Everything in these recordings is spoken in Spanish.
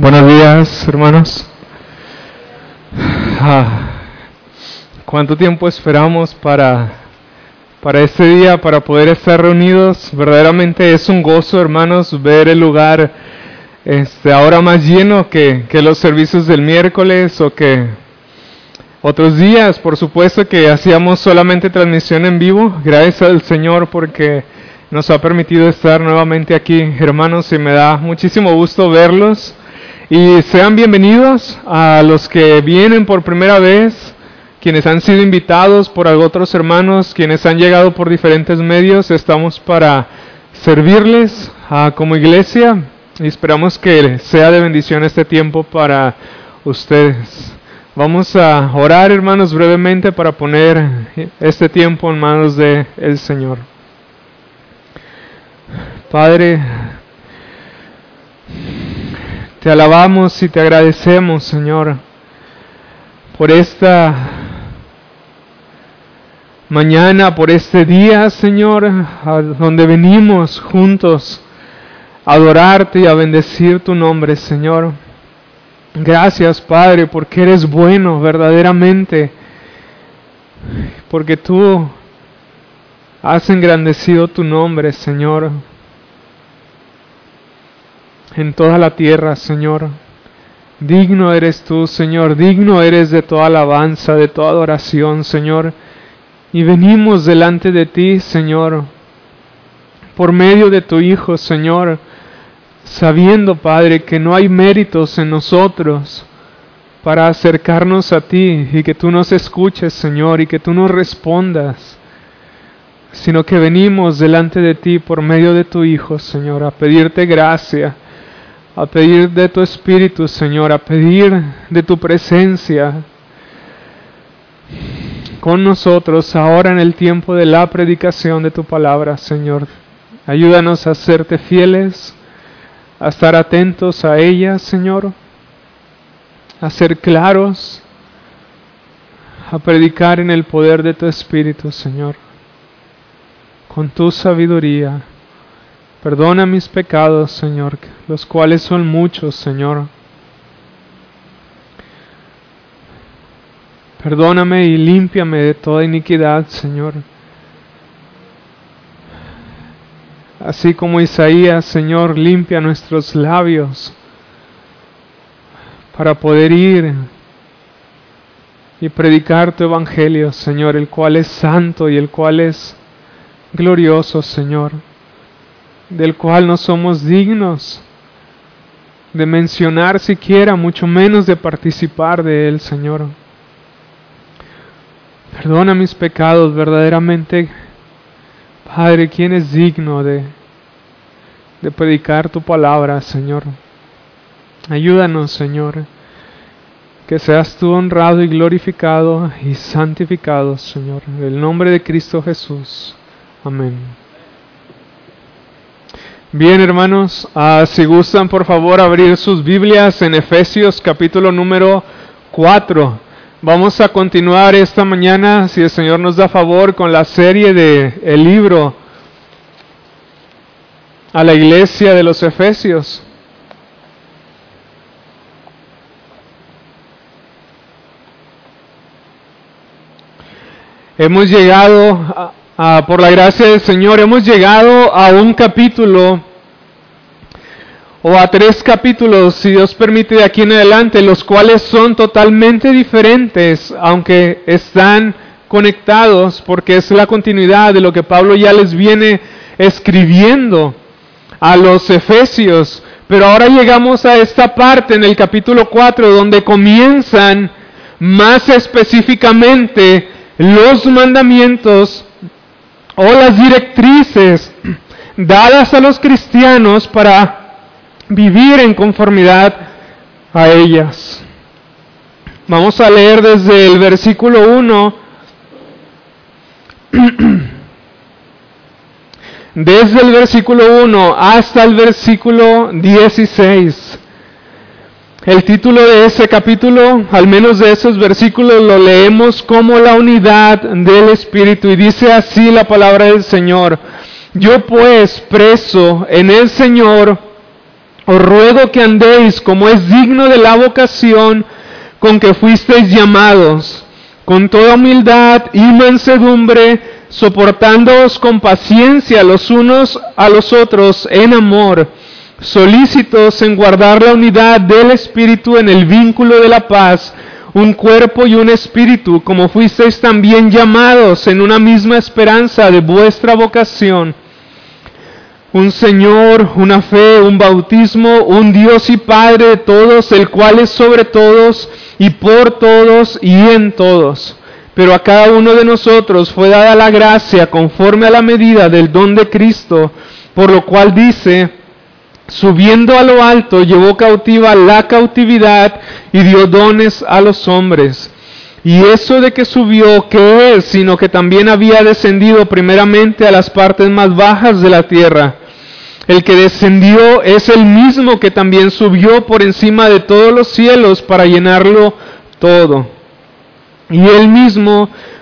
Buenos días, hermanos. Ah, ¿Cuánto tiempo esperamos para, para este día, para poder estar reunidos? Verdaderamente es un gozo, hermanos, ver el lugar este, ahora más lleno que, que los servicios del miércoles o que otros días. Por supuesto que hacíamos solamente transmisión en vivo. Gracias al Señor porque nos ha permitido estar nuevamente aquí, hermanos, y me da muchísimo gusto verlos. Y sean bienvenidos a los que vienen por primera vez, quienes han sido invitados por otros hermanos, quienes han llegado por diferentes medios. Estamos para servirles ah, como iglesia y esperamos que sea de bendición este tiempo para ustedes. Vamos a orar, hermanos, brevemente para poner este tiempo en manos del el Señor. Padre, te alabamos y te agradecemos, Señor, por esta mañana, por este día, Señor, donde venimos juntos a adorarte y a bendecir tu nombre, Señor. Gracias, Padre, porque eres bueno verdaderamente, porque tú has engrandecido tu nombre, Señor en toda la tierra, Señor. Digno eres tú, Señor, digno eres de toda alabanza, de toda adoración, Señor. Y venimos delante de ti, Señor, por medio de tu Hijo, Señor, sabiendo, Padre, que no hay méritos en nosotros para acercarnos a ti y que tú nos escuches, Señor, y que tú nos respondas, sino que venimos delante de ti por medio de tu Hijo, Señor, a pedirte gracia a pedir de tu Espíritu, Señor, a pedir de tu presencia con nosotros ahora en el tiempo de la predicación de tu palabra, Señor. Ayúdanos a serte fieles, a estar atentos a ella, Señor, a ser claros, a predicar en el poder de tu Espíritu, Señor, con tu sabiduría Perdona mis pecados, Señor, los cuales son muchos, Señor. Perdóname y límpiame de toda iniquidad, Señor. Así como Isaías, Señor, limpia nuestros labios para poder ir y predicar tu evangelio, Señor, el cual es santo y el cual es glorioso, Señor del cual no somos dignos de mencionar siquiera, mucho menos de participar de él, Señor. Perdona mis pecados verdaderamente, Padre, ¿quién es digno de, de predicar tu palabra, Señor? Ayúdanos, Señor, que seas tú honrado y glorificado y santificado, Señor, en el nombre de Cristo Jesús. Amén. Bien, hermanos, uh, si gustan, por favor, abrir sus Biblias en Efesios capítulo número 4. Vamos a continuar esta mañana, si el Señor nos da favor, con la serie de el libro a la iglesia de los Efesios. Hemos llegado a, Ah, por la gracia del Señor, hemos llegado a un capítulo o a tres capítulos, si Dios permite, de aquí en adelante, los cuales son totalmente diferentes, aunque están conectados, porque es la continuidad de lo que Pablo ya les viene escribiendo a los efesios. Pero ahora llegamos a esta parte en el capítulo 4, donde comienzan más específicamente los mandamientos o las directrices dadas a los cristianos para vivir en conformidad a ellas. Vamos a leer desde el versículo 1, desde el versículo 1 hasta el versículo 16. El título de ese capítulo, al menos de esos versículos, lo leemos como la unidad del Espíritu y dice así la palabra del Señor. Yo pues, preso en el Señor, os ruego que andéis como es digno de la vocación con que fuisteis llamados, con toda humildad y mansedumbre, soportándoos con paciencia los unos a los otros en amor, solícitos en guardar la unidad del Espíritu en el vínculo de la paz, un cuerpo y un espíritu, como fuisteis también llamados en una misma esperanza de vuestra vocación un Señor, una fe, un bautismo, un Dios y Padre de todos, el cual es sobre todos y por todos y en todos. Pero a cada uno de nosotros fue dada la gracia conforme a la medida del don de Cristo, por lo cual dice, subiendo a lo alto, llevó cautiva la cautividad y dio dones a los hombres. Y eso de que subió, ¿qué es? Sino que también había descendido primeramente a las partes más bajas de la tierra. El que descendió es el mismo que también subió por encima de todos los cielos para llenarlo todo. Y él mismo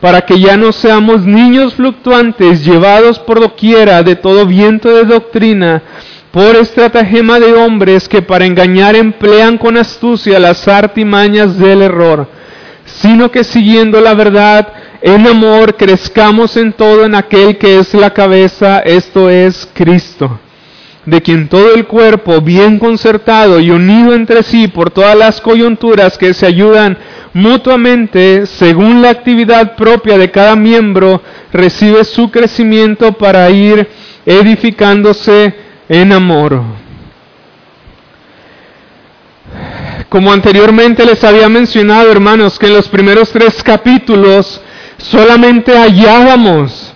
para que ya no seamos niños fluctuantes llevados por doquiera de todo viento de doctrina, por estratagema de hombres que para engañar emplean con astucia las artimañas del error, sino que siguiendo la verdad, en amor crezcamos en todo en aquel que es la cabeza, esto es Cristo, de quien todo el cuerpo, bien concertado y unido entre sí por todas las coyunturas que se ayudan mutuamente, según la actividad propia de cada miembro, recibe su crecimiento para ir edificándose en amor. Como anteriormente les había mencionado, hermanos, que en los primeros tres capítulos solamente hallábamos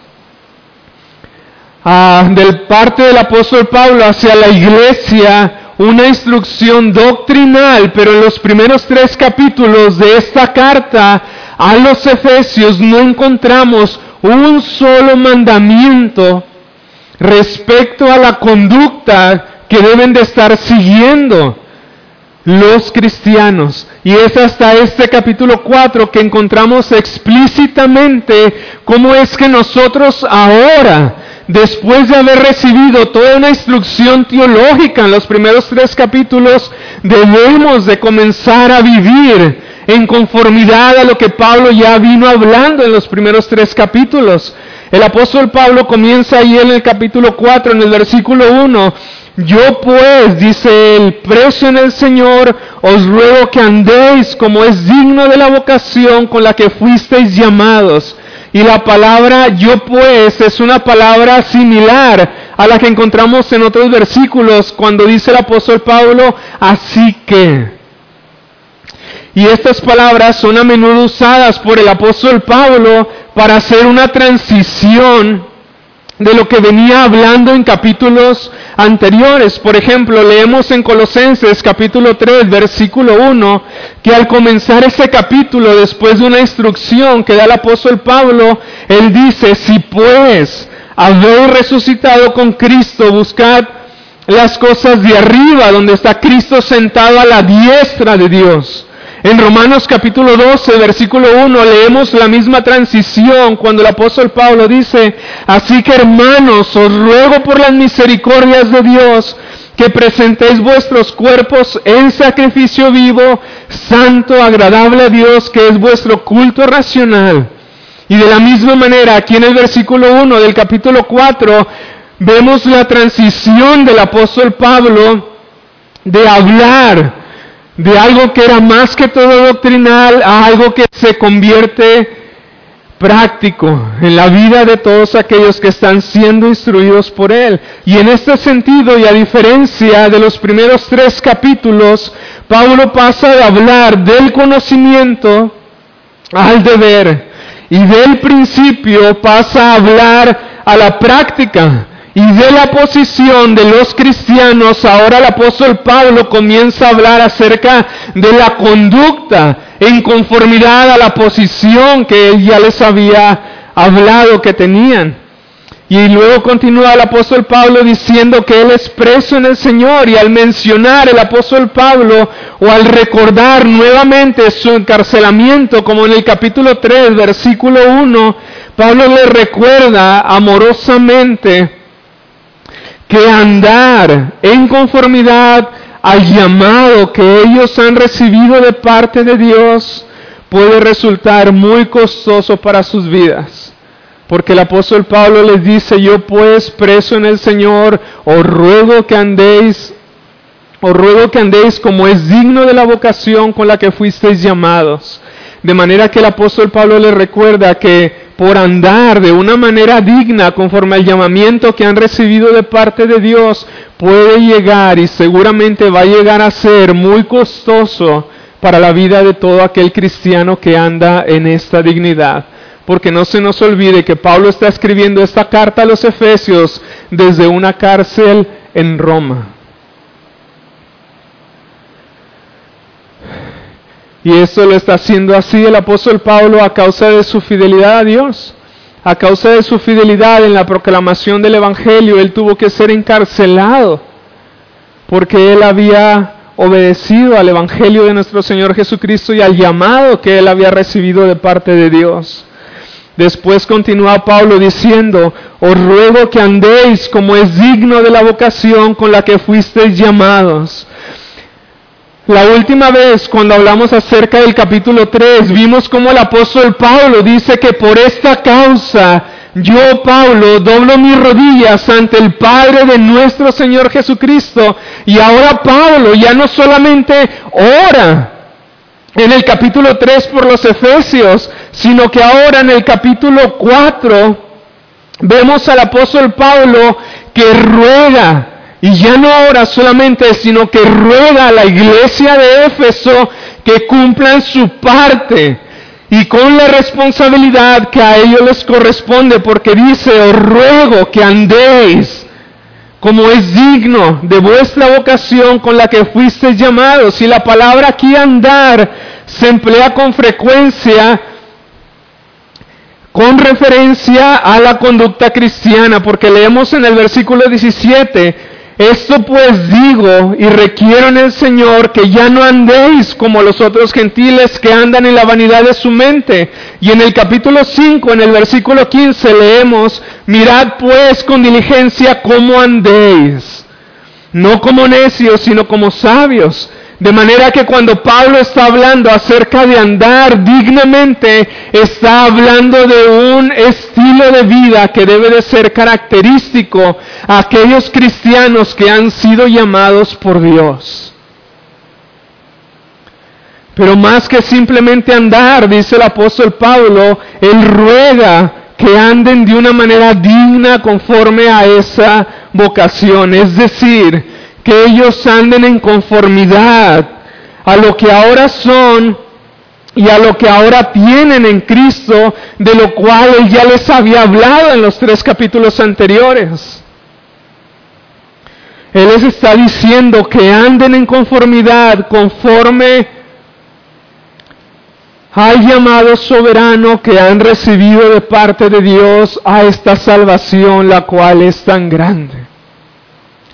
del parte del apóstol Pablo hacia la iglesia una instrucción doctrinal, pero en los primeros tres capítulos de esta carta a los Efesios no encontramos un solo mandamiento respecto a la conducta que deben de estar siguiendo los cristianos. Y es hasta este capítulo 4 que encontramos explícitamente cómo es que nosotros ahora, después de haber recibido toda una instrucción teológica en los primeros tres capítulos, debemos de comenzar a vivir en conformidad a lo que Pablo ya vino hablando en los primeros tres capítulos. El apóstol Pablo comienza ahí en el capítulo 4, en el versículo 1, yo pues, dice el preso en el Señor, os ruego que andéis como es digno de la vocación con la que fuisteis llamados. Y la palabra yo pues es una palabra similar a la que encontramos en otros versículos cuando dice el apóstol Pablo, así que. Y estas palabras son a menudo usadas por el apóstol Pablo para hacer una transición de lo que venía hablando en capítulos anteriores. Por ejemplo, leemos en Colosenses capítulo 3, versículo 1, que al comenzar ese capítulo, después de una instrucción que da el apóstol Pablo, él dice, si pues habéis resucitado con Cristo, buscad las cosas de arriba, donde está Cristo sentado a la diestra de Dios. En Romanos capítulo 12, versículo 1, leemos la misma transición cuando el apóstol Pablo dice, así que hermanos, os ruego por las misericordias de Dios que presentéis vuestros cuerpos en sacrificio vivo, santo, agradable a Dios, que es vuestro culto racional. Y de la misma manera, aquí en el versículo 1 del capítulo 4, vemos la transición del apóstol Pablo de hablar de algo que era más que todo doctrinal a algo que se convierte práctico en la vida de todos aquellos que están siendo instruidos por Él. Y en este sentido, y a diferencia de los primeros tres capítulos, Pablo pasa de hablar del conocimiento al deber. Y del principio pasa a hablar a la práctica. Y de la posición de los cristianos, ahora el apóstol Pablo comienza a hablar acerca de la conducta en conformidad a la posición que él ya les había hablado que tenían. Y luego continúa el apóstol Pablo diciendo que él es preso en el Señor y al mencionar el apóstol Pablo o al recordar nuevamente su encarcelamiento, como en el capítulo 3, versículo 1, Pablo le recuerda amorosamente que andar en conformidad al llamado que ellos han recibido de parte de Dios puede resultar muy costoso para sus vidas. Porque el apóstol Pablo les dice, yo pues preso en el Señor, os ruego que andéis, os ruego que andéis como es digno de la vocación con la que fuisteis llamados. De manera que el apóstol Pablo les recuerda que por andar de una manera digna conforme al llamamiento que han recibido de parte de Dios, puede llegar y seguramente va a llegar a ser muy costoso para la vida de todo aquel cristiano que anda en esta dignidad. Porque no se nos olvide que Pablo está escribiendo esta carta a los Efesios desde una cárcel en Roma. Y eso lo está haciendo así el apóstol Pablo a causa de su fidelidad a Dios. A causa de su fidelidad en la proclamación del Evangelio, él tuvo que ser encarcelado porque él había obedecido al Evangelio de nuestro Señor Jesucristo y al llamado que él había recibido de parte de Dios. Después continúa Pablo diciendo, os ruego que andéis como es digno de la vocación con la que fuisteis llamados la última vez cuando hablamos acerca del capítulo 3 vimos como el apóstol Pablo dice que por esta causa yo, Pablo, doblo mis rodillas ante el Padre de nuestro Señor Jesucristo. Y ahora Pablo ya no solamente ora en el capítulo 3 por los Efesios, sino que ahora en el capítulo 4 vemos al apóstol Pablo que ruega y ya no ora solamente, sino que ruega a la iglesia de Éfeso que cumplan su parte y con la responsabilidad que a ellos les corresponde, porque dice, os ruego que andéis como es digno de vuestra vocación con la que fuisteis llamados. Y la palabra aquí andar se emplea con frecuencia con referencia a la conducta cristiana, porque leemos en el versículo 17, esto pues digo y requiero en el Señor que ya no andéis como los otros gentiles que andan en la vanidad de su mente. Y en el capítulo 5, en el versículo 15 leemos, mirad pues con diligencia cómo andéis, no como necios, sino como sabios de manera que cuando Pablo está hablando acerca de andar dignamente, está hablando de un estilo de vida que debe de ser característico a aquellos cristianos que han sido llamados por Dios. Pero más que simplemente andar, dice el apóstol Pablo, él ruega que anden de una manera digna conforme a esa vocación. Es decir, que ellos anden en conformidad a lo que ahora son y a lo que ahora tienen en Cristo, de lo cual Él ya les había hablado en los tres capítulos anteriores. Él les está diciendo que anden en conformidad conforme al llamado soberano que han recibido de parte de Dios a esta salvación, la cual es tan grande.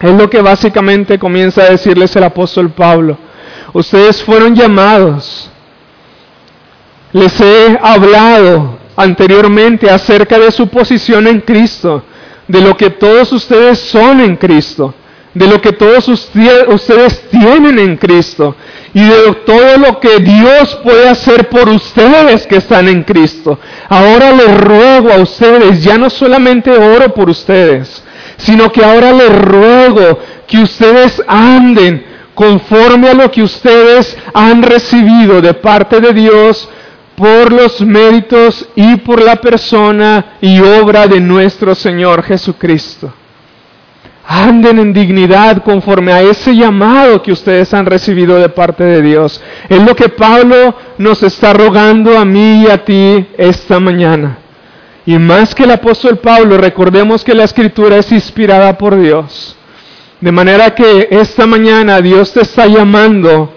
Es lo que básicamente comienza a decirles el apóstol Pablo. Ustedes fueron llamados. Les he hablado anteriormente acerca de su posición en Cristo, de lo que todos ustedes son en Cristo, de lo que todos ustedes tienen en Cristo y de todo lo que Dios puede hacer por ustedes que están en Cristo. Ahora les ruego a ustedes, ya no solamente oro por ustedes, sino que ahora les ruego que ustedes anden conforme a lo que ustedes han recibido de parte de Dios por los méritos y por la persona y obra de nuestro Señor Jesucristo. Anden en dignidad conforme a ese llamado que ustedes han recibido de parte de Dios. Es lo que Pablo nos está rogando a mí y a ti esta mañana. Y más que el apóstol Pablo, recordemos que la escritura es inspirada por Dios. De manera que esta mañana Dios te está llamando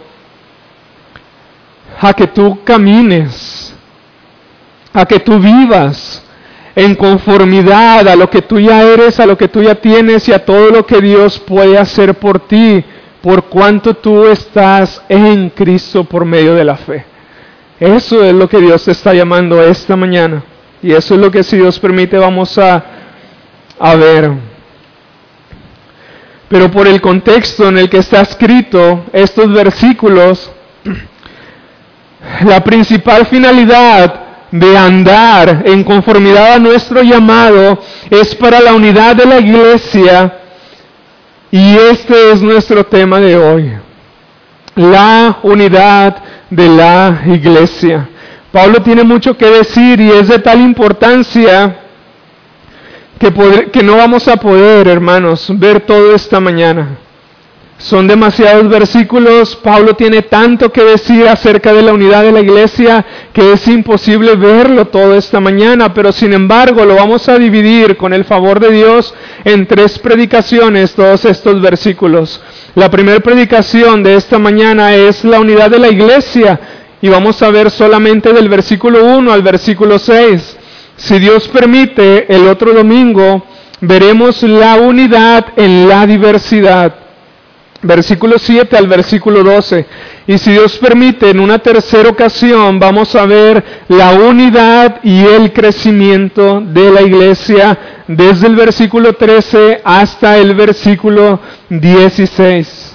a que tú camines, a que tú vivas en conformidad a lo que tú ya eres, a lo que tú ya tienes y a todo lo que Dios puede hacer por ti, por cuanto tú estás en Cristo por medio de la fe. Eso es lo que Dios te está llamando esta mañana. Y eso es lo que si Dios permite vamos a, a ver. Pero por el contexto en el que está escrito estos versículos, la principal finalidad de andar en conformidad a nuestro llamado es para la unidad de la iglesia y este es nuestro tema de hoy, la unidad de la iglesia. Pablo tiene mucho que decir y es de tal importancia que, no vamos a poder, hermanos, ver todo esta mañana. Son demasiados versículos, Pablo tiene tanto que decir acerca de la unidad de la iglesia que es imposible verlo todo esta mañana, pero sin embargo lo vamos a dividir con el favor de Dios en tres predicaciones, todos estos versículos. La primera predicación de esta mañana es la unidad de la iglesia y vamos a ver solamente del versículo 1 al versículo 6. Si Dios permite, el otro domingo veremos la unidad en la diversidad versículo 7 al versículo 12. Y si Dios permite, en una tercera ocasión vamos a ver la unidad y el crecimiento de la iglesia desde el versículo 13 hasta el versículo 16.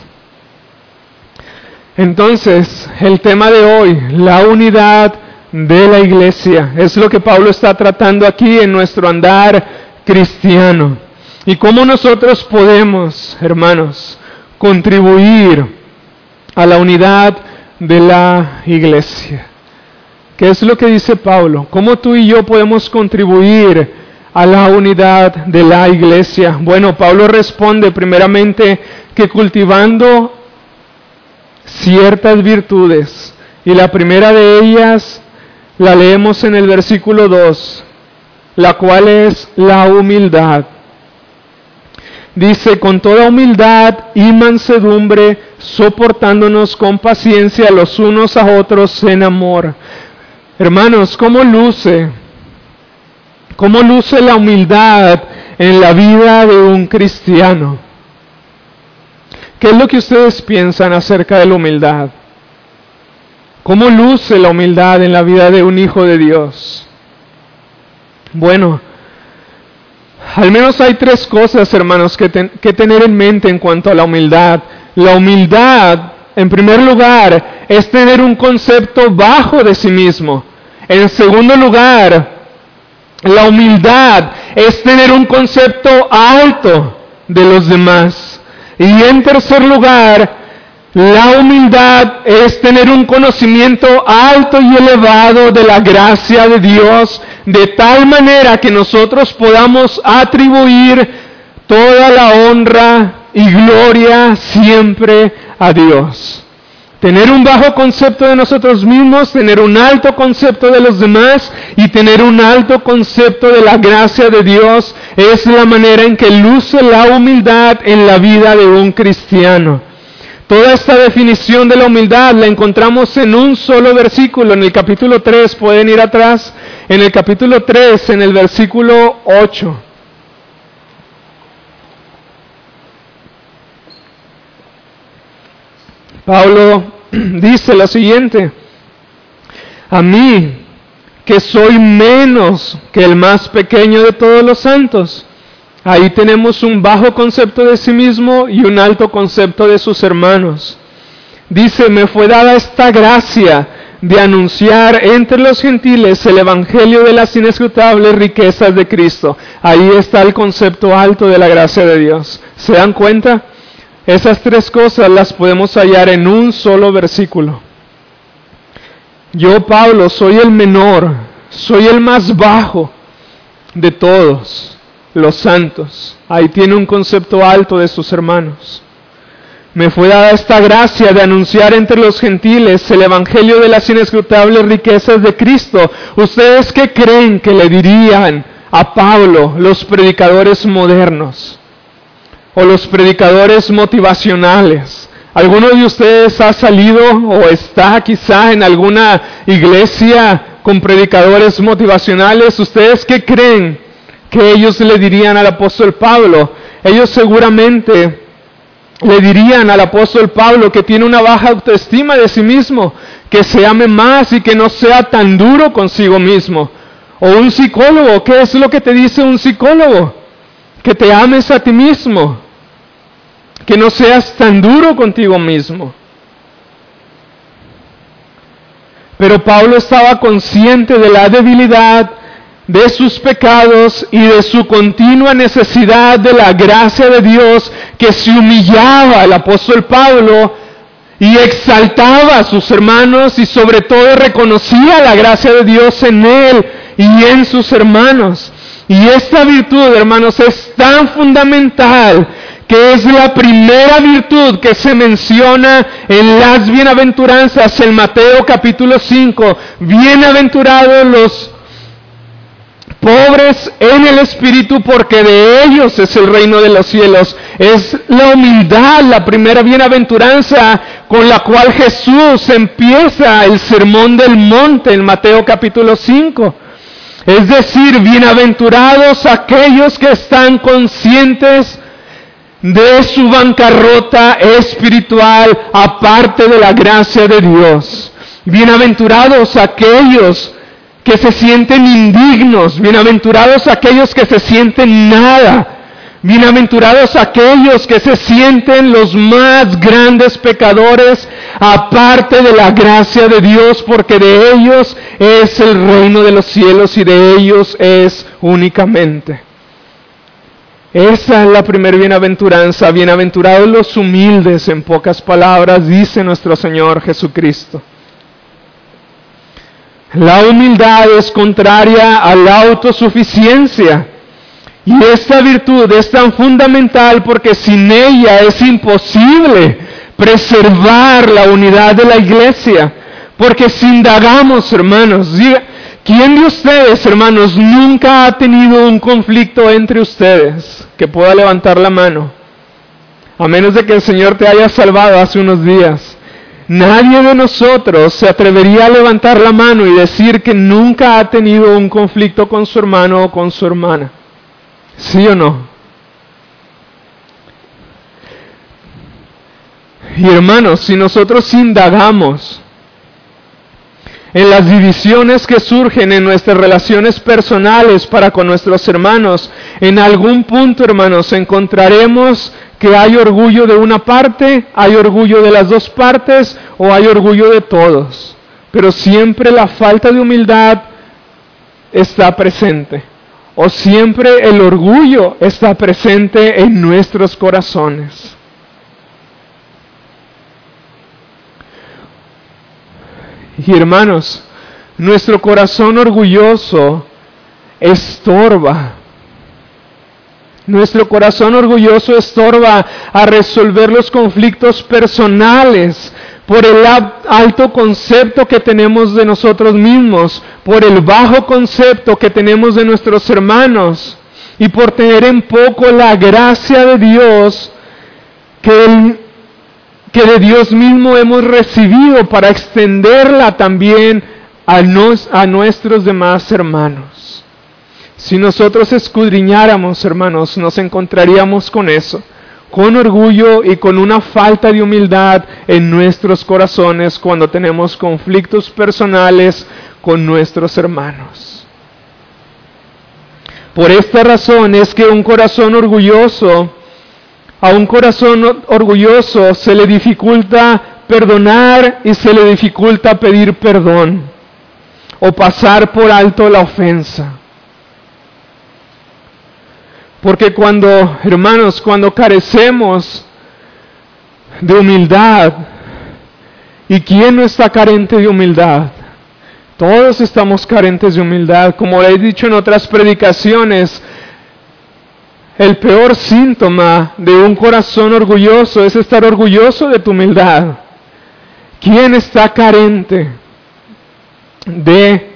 Entonces, el tema de hoy, la unidad de la iglesia, es lo que Pablo está tratando aquí en nuestro andar cristiano. Y cómo nosotros podemos, hermanos, contribuir a la unidad de la iglesia. ¿Qué es lo que dice Pablo? ¿Cómo tú y yo podemos contribuir a la unidad de la iglesia? Bueno, Pablo responde primeramente que cultivando ciertas virtudes, y la primera de ellas la leemos en el versículo 2, la cual es la humildad dice, con toda humildad y mansedumbre, soportándonos con paciencia los unos a otros en amor. Hermanos, ¿cómo luce? ¿Cómo luce la humildad en la vida de un cristiano? ¿Qué es lo que ustedes piensan acerca de la humildad? ¿Cómo luce la humildad en la vida de un hijo de Dios? Bueno, al menos hay tres cosas, hermanos, que, que tener en mente en cuanto a la humildad. La humildad, en primer lugar, es tener un concepto bajo de sí mismo. En segundo lugar, la humildad es tener un concepto alto de los demás. Y en tercer lugar, la humildad es tener un conocimiento alto y elevado de la gracia de Dios, de tal manera que nosotros podamos atribuir toda la honra y gloria siempre a Dios. Tener un bajo concepto de nosotros mismos, tener un alto concepto de los demás y tener un alto concepto de la gracia de Dios es la manera en que luce la humildad en la vida de un cristiano. Toda esta definición de la humildad la encontramos en un solo versículo, en el capítulo 3, pueden ir atrás, en el capítulo 3, en el versículo 8. Pablo dice lo siguiente, a mí que soy menos que el más pequeño de todos los santos, Ahí tenemos un bajo concepto de sí mismo y un alto concepto de sus hermanos. Dice, me fue dada esta gracia de anunciar entre los gentiles el Evangelio de las inescrutables riquezas de Cristo. Ahí está el concepto alto de la gracia de Dios. ¿Se dan cuenta? Esas tres cosas las podemos hallar en un solo versículo. Yo, Pablo, soy el menor, soy el más bajo de todos los santos. Ahí tiene un concepto alto de sus hermanos. me fue dada esta gracia de anunciar entre los gentiles el Evangelio de las inescrutables riquezas de Cristo. ¿Ustedes qué creen que le dirían a Pablo los predicadores modernos o los predicadores motivacionales? ¿Alguno de ustedes ha salido o está quizá en alguna iglesia con predicadores motivacionales? ¿Ustedes qué creen que ellos le dirían al apóstol Pablo? Ellos seguramente le dirían al apóstol Pablo que tiene una baja autoestima de sí mismo, que se ame más y que no sea tan duro consigo mismo. O un psicólogo, ¿qué es lo que te dice un psicólogo? Que te ames a ti mismo, que no seas tan duro contigo mismo. Pero Pablo estaba consciente de la debilidad de sus pecados y de su continua necesidad de la gracia de Dios que se humillaba el apóstol Pablo y exaltaba a sus hermanos y sobre todo reconocía la gracia de Dios en él y en sus hermanos. Y esta virtud, hermanos, es tan fundamental que es la primera virtud que se menciona en las bienaventuranzas en Mateo capítulo 5. Bienaventurados los pobres en el espíritu porque de ellos es el reino de los cielos. Es la humildad, la primera bienaventuranza con la cual Jesús empieza el sermón del monte en Mateo capítulo 5. Es decir, bienaventurados aquellos que están conscientes de su bancarrota espiritual aparte de la gracia de Dios. Bienaventurados aquellos que se sienten indignos, bienaventurados aquellos que se sienten nada, bienaventurados aquellos que se sienten los más grandes pecadores aparte de la gracia de Dios, porque de ellos es el reino de los cielos y de ellos es únicamente. Esa es la primera bienaventuranza, bienaventurados los humildes, en pocas palabras, dice nuestro Señor Jesucristo. La humildad es contraria a la autosuficiencia. Y esta virtud es tan fundamental porque sin ella es imposible preservar la unidad de la iglesia. Porque si indagamos, hermanos, ¿quién de ustedes, hermanos, nunca ha tenido un conflicto entre ustedes? Que pueda levantar la mano. A menos de que el Señor te haya salvado hace unos días. Nadie de nosotros se atrevería a levantar la mano y decir que nunca ha tenido un conflicto con su hermano o con su hermana. ¿Sí o no? Y hermanos, si nosotros indagamos en las divisiones que surgen en nuestras relaciones personales para con nuestros hermanos, en algún punto, hermanos, encontraremos que hay orgullo de una parte, hay orgullo de las dos partes o hay orgullo de todos. Pero siempre la falta de humildad está presente. O siempre el orgullo está presente en nuestros corazones. Y hermanos, nuestro corazón orgulloso estorba. Nuestro corazón orgulloso estorba a resolver los conflictos personales por el alto concepto que tenemos de nosotros mismos, por el bajo concepto que tenemos de nuestros hermanos y por tener en poco la gracia de Dios que, que de Dios mismo hemos recibido para extenderla también a, a nuestros demás hermanos. Si nosotros escudriñáramos, hermanos, nos encontraríamos con eso, con orgullo y con una falta de humildad en nuestros corazones cuando tenemos conflictos personales con nuestros hermanos. Por esta razón es que un corazón orgulloso, a un corazón orgulloso se le dificulta perdonar y se le dificulta pedir perdón o pasar por alto la ofensa. Porque cuando, hermanos, cuando carecemos de humildad, ¿y quién no está carente de humildad? Todos estamos carentes de humildad. Como he dicho en otras predicaciones, El peor síntoma de un corazón orgulloso es estar orgulloso de tu humildad. ¿Quién está carente de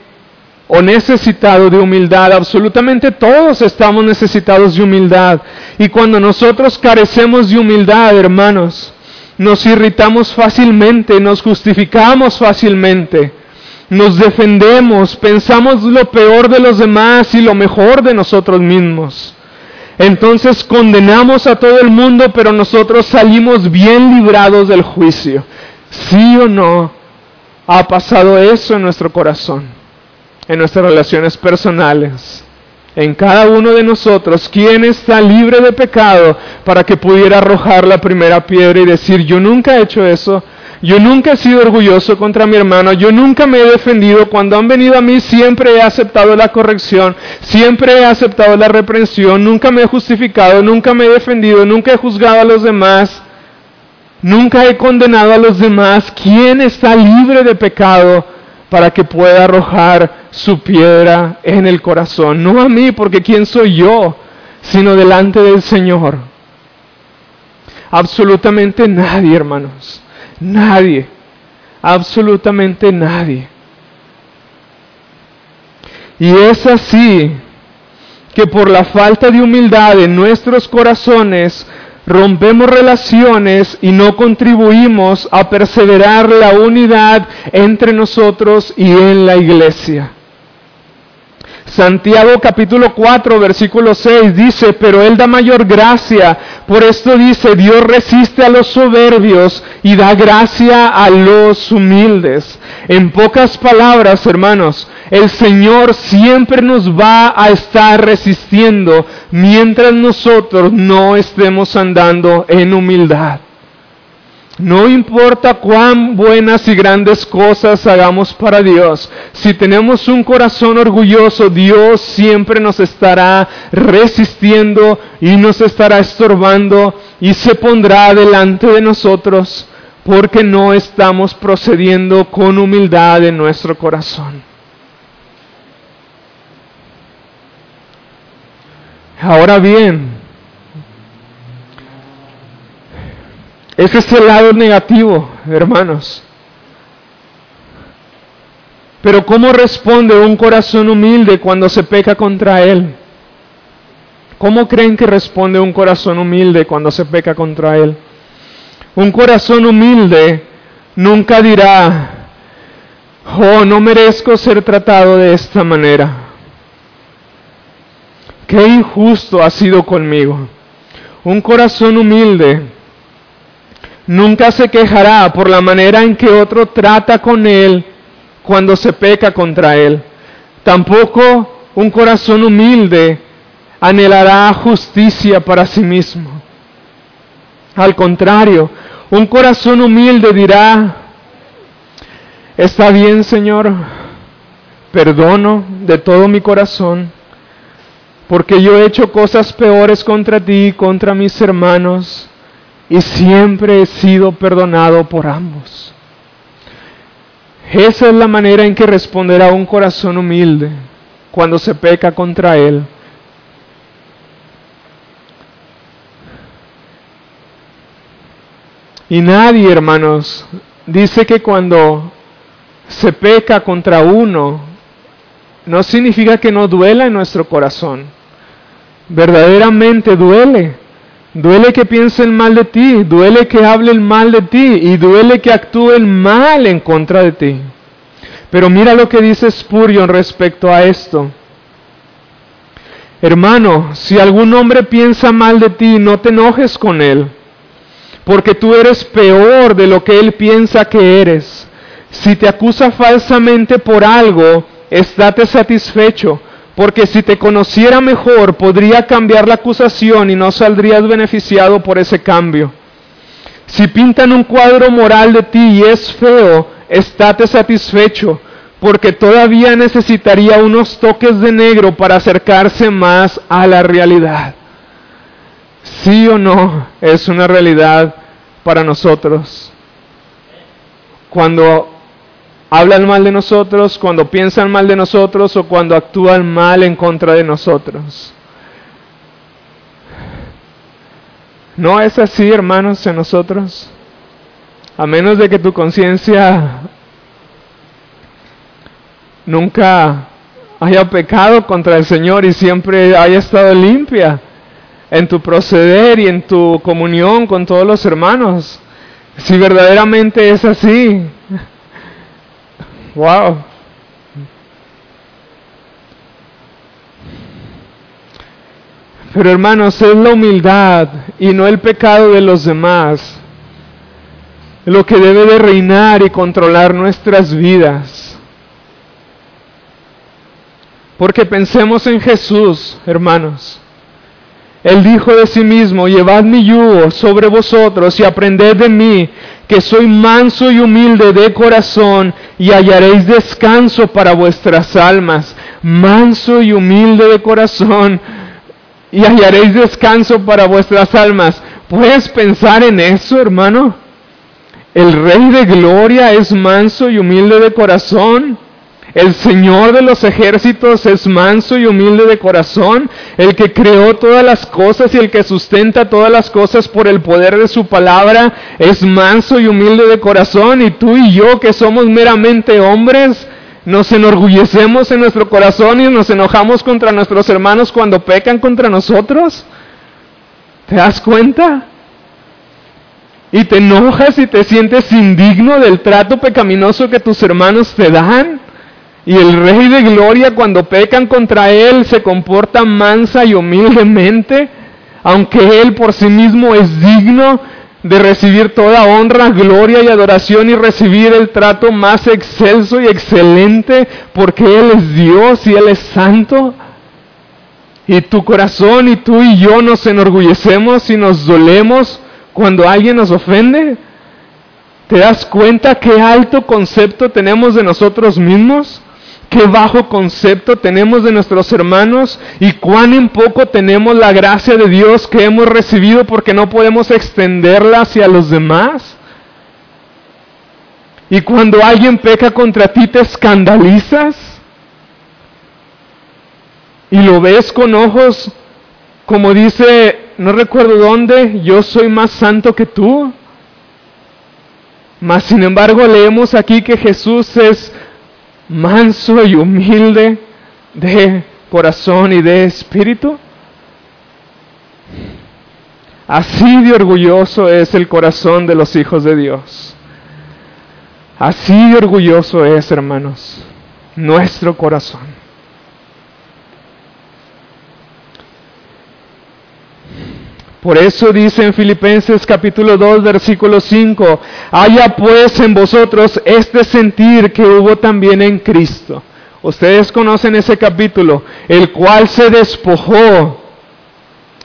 o necesitado de humildad? Absolutamente todos estamos necesitados de humildad. Y cuando nosotros carecemos de humildad, hermanos, nos irritamos fácilmente, nos justificamos fácilmente, nos defendemos, pensamos lo peor de los demás y lo mejor de nosotros mismos. Entonces condenamos a todo el mundo, pero nosotros salimos bien librados del juicio. ¿Sí o no ha pasado eso en nuestro corazón, en nuestras relaciones personales? En cada uno de nosotros, ¿quién está libre de pecado para que pudiera arrojar la primera piedra y decir, yo nunca he hecho eso, yo nunca he sido orgulloso contra mi hermano, yo nunca me he defendido, cuando han venido a mí siempre he aceptado la corrección, siempre he aceptado la reprensión, nunca me he justificado, nunca me he defendido, nunca he juzgado a los demás, nunca he condenado a los demás. ¿Quién está libre de pecado para que pueda arrojar su piedra en el corazón? No a mí, porque ¿quién soy yo? sino delante del Señor. Absolutamente nadie, hermanos. Nadie, absolutamente nadie. Y es así que por la falta de humildad en nuestros corazones rompemos relaciones y no contribuimos a perseverar la unidad entre nosotros y en la iglesia. Santiago capítulo 4 versículo 6 dice, pero Él da mayor gracia. Por esto dice, Dios resiste a los soberbios y da gracia a los humildes. En pocas palabras, hermanos, el Señor siempre nos va a estar resistiendo mientras nosotros no estemos andando en humildad. No importa cuán buenas y grandes cosas hagamos para Dios, si tenemos un corazón orgulloso, Dios siempre nos estará resistiendo y nos estará estorbando y se pondrá delante de nosotros porque no estamos procediendo con humildad en nuestro corazón. Ahora bien, Ese es el lado negativo, hermanos. Pero ¿cómo responde un corazón humilde cuando se peca contra Él? ¿Cómo creen que responde un corazón humilde cuando se peca contra Él? Un corazón humilde nunca dirá, oh, no merezco ser tratado de esta manera. Qué injusto ha sido conmigo. Un corazón humilde nunca se quejará por la manera en que otro trata con él cuando se peca contra él. Tampoco un corazón humilde anhelará justicia para sí mismo. Al contrario, un corazón humilde dirá, está bien Señor, perdono de todo mi corazón, porque yo he hecho cosas peores contra ti y contra mis hermanos y siempre he sido perdonado por ambos. Esa es la manera en que responderá un corazón humilde cuando se peca contra él. Y nadie, hermanos, dice que cuando se peca contra uno, no significa que no duela en nuestro corazón. Verdaderamente duele Duele que piensen mal de ti, duele que hablen mal de ti y duele que actúen mal en contra de ti. Pero mira lo que dice Spurion respecto a esto. Hermano, si algún hombre piensa mal de ti, no te enojes con él, porque tú eres peor de lo que él piensa que eres. Si te acusa falsamente por algo, estate satisfecho porque si te conociera mejor podría cambiar la acusación y no saldrías beneficiado por ese cambio. Si pintan un cuadro moral de ti y es feo, estate satisfecho, porque todavía necesitaría unos toques de negro para acercarse más a la realidad. Sí o no es una realidad para nosotros. Cuando hablan mal de nosotros, cuando piensan mal de nosotros o cuando actúan mal en contra de nosotros. No es así, hermanos, en nosotros. A menos de que tu conciencia nunca haya pecado contra el Señor y siempre haya estado limpia en tu proceder y en tu comunión con todos los hermanos. Si verdaderamente es así, wow. Pero hermanos, es la humildad y no el pecado de los demás lo que debe de reinar y controlar nuestras vidas. Porque pensemos en Jesús, hermanos. Él dijo de sí mismo, llevad mi yugo sobre vosotros y aprended de mí, que soy manso y humilde de corazón, y hallaréis descanso para vuestras almas. Manso y humilde de corazón, y hallaréis descanso para vuestras almas. ¿Puedes pensar en eso, hermano? El Rey de Gloria es manso y humilde de corazón. El Señor de los ejércitos es manso y humilde de corazón, el que creó todas las cosas y el que sustenta todas las cosas por el poder de su palabra, es manso y humilde de corazón, y tú y yo que somos meramente hombres, nos enorgullecemos en nuestro corazón y nos enojamos contra nuestros hermanos cuando pecan contra nosotros. ¿Te das cuenta? Y te enojas y te sientes indigno del trato pecaminoso que tus hermanos te dan. Y el Rey de Gloria cuando pecan contra Él se comporta mansa y humildemente, aunque Él por sí mismo es digno de recibir toda honra, gloria y adoración y recibir el trato más excelso y excelente, porque Él es Dios y Él es santo. Y tu corazón y tú y yo nos enorgullecemos y nos dolemos cuando alguien nos ofende? ¿Te das cuenta qué alto concepto tenemos de nosotros mismos? ¿Qué bajo concepto tenemos de nuestros hermanos? ¿Y cuán en poco tenemos la gracia de Dios que hemos recibido porque no podemos extenderla hacia los demás? ¿Y cuando alguien peca contra ti te escandalizas? ¿Y lo ves con ojos, como dice no recuerdo dónde, yo soy más santo que tú. Mas sin embargo leemos aquí que Jesús es manso y humilde de corazón y de espíritu. Así de orgulloso es el corazón de los hijos de Dios. Así de orgulloso es, hermanos, nuestro corazón. Por eso dice en Filipenses capítulo 2 versículo 5, haya pues en vosotros este sentir que hubo también en Cristo. Ustedes conocen ese capítulo, el cual se despojó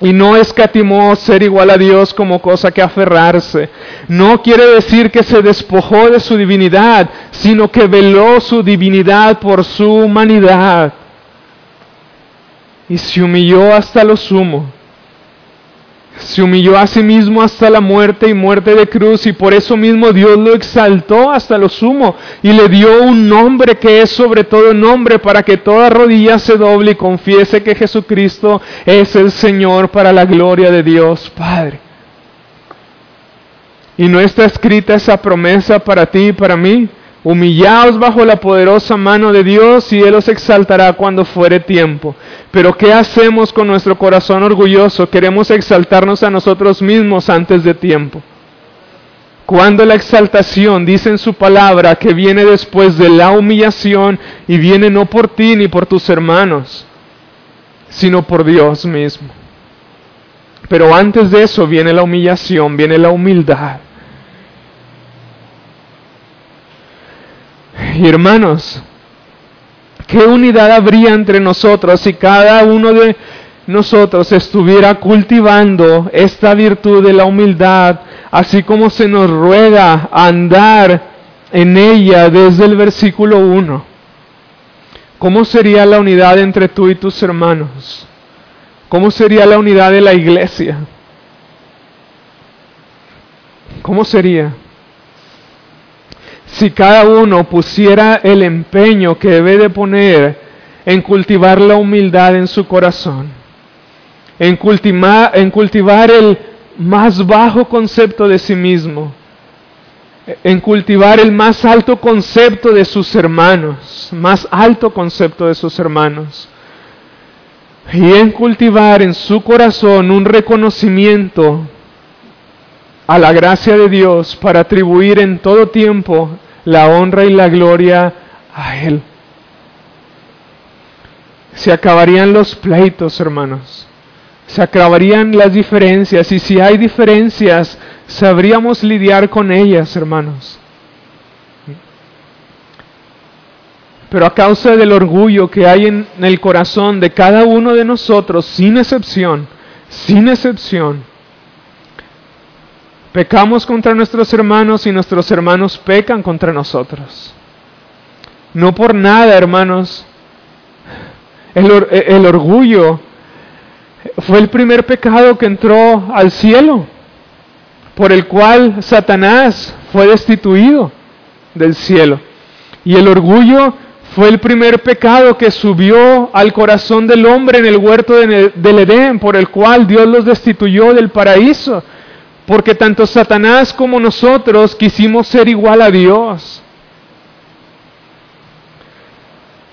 y no escatimó ser igual a Dios como cosa que aferrarse. No quiere decir que se despojó de su divinidad, sino que veló su divinidad por su humanidad y se humilló hasta lo sumo se humilló a sí mismo hasta la muerte y muerte de cruz y por eso mismo Dios lo exaltó hasta lo sumo y le dio un nombre que es sobre todo nombre para que toda rodilla se doble y confiese que Jesucristo es el Señor para la gloria de Dios Padre. Y no está escrita esa promesa para ti y para mí. Humillaos bajo la poderosa mano de Dios y Él os exaltará cuando fuere tiempo. Pero ¿qué hacemos con nuestro corazón orgulloso? Queremos exaltarnos a nosotros mismos antes de tiempo. Cuando la exaltación dice en su palabra que viene después de la humillación y viene no por ti ni por tus hermanos, sino por Dios mismo. Pero antes de eso viene la humillación, viene la humildad. Y hermanos, ¿qué unidad habría entre nosotros si cada uno de nosotros estuviera cultivando esta virtud de la humildad, así como se nos ruega andar en ella desde el versículo 1? ¿Cómo sería la unidad entre tú y tus hermanos? ¿Cómo sería la unidad de la iglesia? ¿Cómo sería? Si cada uno pusiera el empeño que debe de poner en cultivar la humildad en su corazón, en en cultivar el más bajo concepto de sí mismo, en cultivar el más alto concepto de sus hermanos, más alto concepto de sus hermanos, y en cultivar en su corazón un reconocimiento a la gracia de Dios para atribuir en todo tiempo la honra y la gloria a Él. Se acabarían los pleitos, hermanos. Se acabarían las diferencias. Y si hay diferencias, sabríamos lidiar con ellas, hermanos. Pero a causa del orgullo que hay en el corazón de cada uno de nosotros, sin excepción, sin excepción, pecamos contra nuestros hermanos y nuestros hermanos pecan contra nosotros. No por nada, hermanos, el, el orgullo fue el primer pecado que entró al cielo, por el cual Satanás fue destituido del cielo. Y el orgullo fue el primer pecado que subió al corazón del hombre en el huerto del Edén, por el cual Dios los destituyó del paraíso. Porque tanto Satanás como nosotros quisimos ser igual a Dios.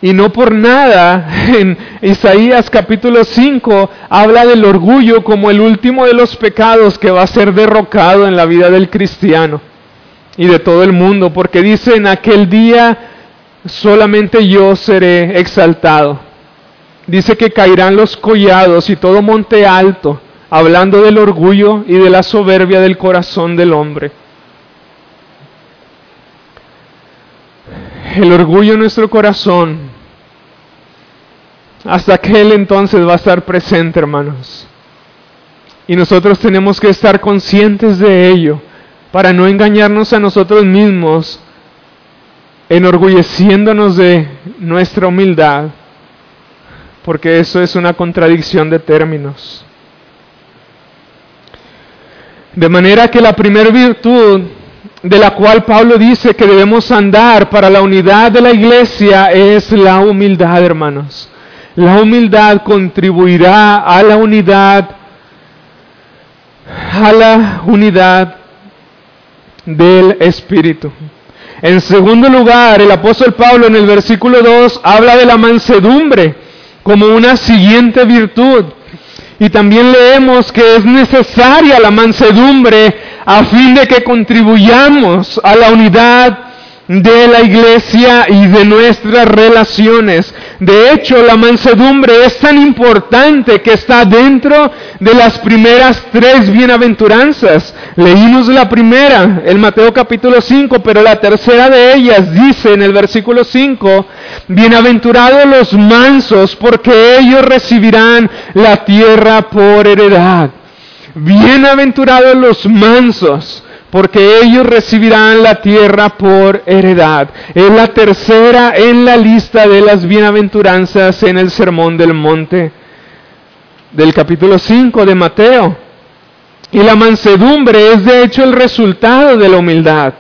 Y no por nada en Isaías capítulo 5 habla del orgullo como el último de los pecados que va a ser derrocado en la vida del cristiano y de todo el mundo, porque dice en aquel día solamente yo seré exaltado. Dice que caerán los collados y todo monte alto, hablando del orgullo y de la soberbia del corazón del hombre. El orgullo en nuestro corazón, hasta aquel entonces va a estar presente, hermanos. Y nosotros tenemos que estar conscientes de ello para no engañarnos a nosotros mismos, enorgulleciéndonos de nuestra humildad, porque eso es una contradicción de términos. De manera que la primera virtud de la cual Pablo dice que debemos andar para la unidad de la iglesia es la humildad, hermanos. La humildad contribuirá a la unidad, a la unidad del Espíritu. En segundo lugar, el apóstol Pablo en el versículo 2 habla de la mansedumbre como una siguiente virtud. Y también leemos que es necesaria la mansedumbre a fin de que contribuyamos a la unidad de la iglesia y de nuestras relaciones. De hecho, la mansedumbre es tan importante que está dentro de las primeras tres bienaventuranzas. Leímos la primera, el Mateo capítulo 5, pero la tercera de ellas dice en el versículo 5, bienaventurados los mansos, porque ellos recibirán la tierra por heredad. Bienaventurados los mansos porque ellos recibirán la tierra por heredad. Es la tercera en la lista de las bienaventuranzas en el Sermón del Monte del capítulo 5 de Mateo. Y la mansedumbre es de hecho el resultado de la humildad.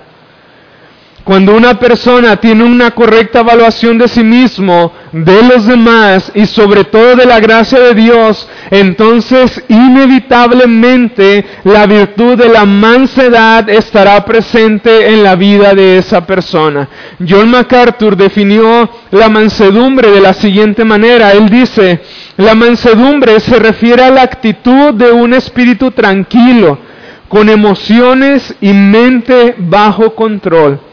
Cuando una persona tiene una correcta evaluación de sí mismo, de los demás y sobre todo de la gracia de Dios, entonces inevitablemente la virtud de la mansedad estará presente en la vida de esa persona. John MacArthur definió la mansedumbre de la siguiente manera. Él dice, la mansedumbre se refiere a la actitud de un espíritu tranquilo, con emociones y mente bajo control.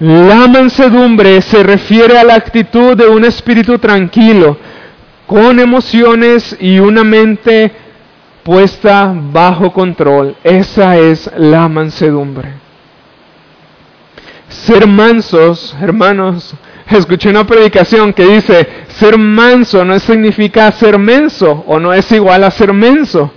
La mansedumbre se refiere a la actitud de un espíritu tranquilo, con emociones y una mente puesta bajo control. Esa es la mansedumbre. Ser mansos, hermanos, escuché una predicación que dice, ser manso no significa ser menso o no es igual a ser menso.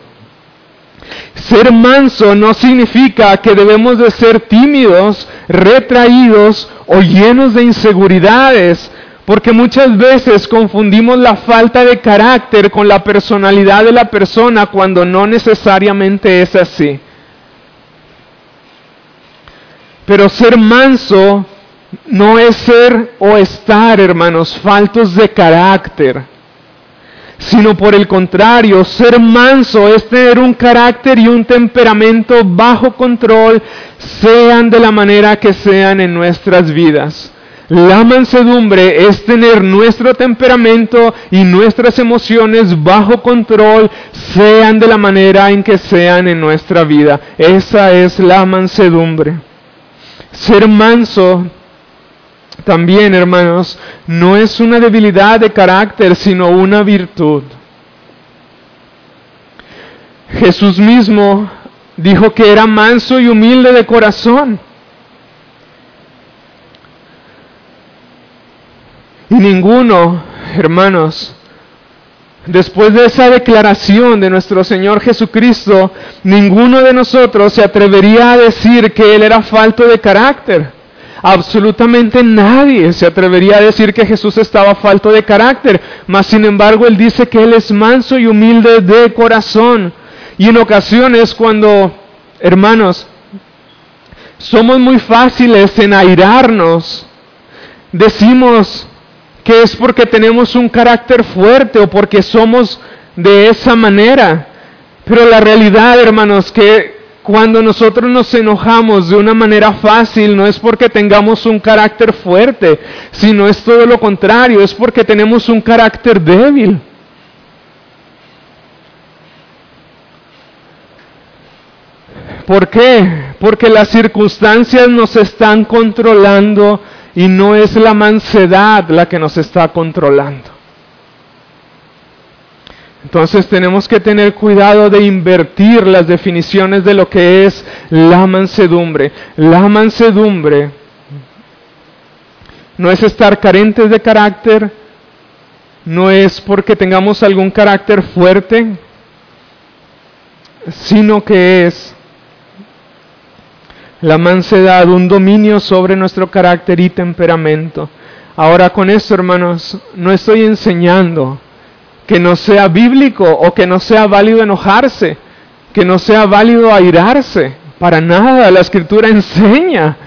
Ser manso no significa que debemos de ser tímidos, retraídos o llenos de inseguridades, porque muchas veces confundimos la falta de carácter con la personalidad de la persona cuando no necesariamente es así. Pero ser manso no es ser o estar, hermanos, faltos de carácter. Sino por el contrario, ser manso es tener un carácter y un temperamento bajo control, sean de la manera que sean en nuestras vidas. La mansedumbre es tener nuestro temperamento y nuestras emociones bajo control, sean de la manera en que sean en nuestra vida. Esa es la mansedumbre. Ser manso también, hermanos, no es una debilidad de carácter, sino una virtud. Jesús mismo dijo que era manso y humilde de corazón. Y ninguno, hermanos, después de esa declaración de nuestro Señor Jesucristo, ninguno de nosotros se atrevería a decir que Él era falto de carácter. Absolutamente nadie se atrevería a decir que Jesús estaba falto de carácter, mas sin embargo Él dice que Él es manso y humilde de corazón. Y en ocasiones cuando, hermanos, somos muy fáciles en airarnos, decimos, que es porque tenemos un carácter fuerte o porque somos de esa manera. Pero la realidad, hermanos, que cuando nosotros nos enojamos de una manera fácil, no es porque tengamos un carácter fuerte, sino es todo lo contrario, es porque tenemos un carácter débil. ¿Por qué? Porque las circunstancias nos están controlando y no es la mansedad la que nos está controlando. Entonces tenemos que tener cuidado de invertir las definiciones de lo que es la mansedumbre. La mansedumbre no es estar carentes de carácter, no es porque tengamos algún carácter fuerte, sino que es la mansedad, un dominio sobre nuestro carácter y temperamento. Ahora con esto, hermanos, no estoy enseñando que no sea bíblico o que no sea válido enojarse, que no sea válido airarse. Para nada, la escritura enseña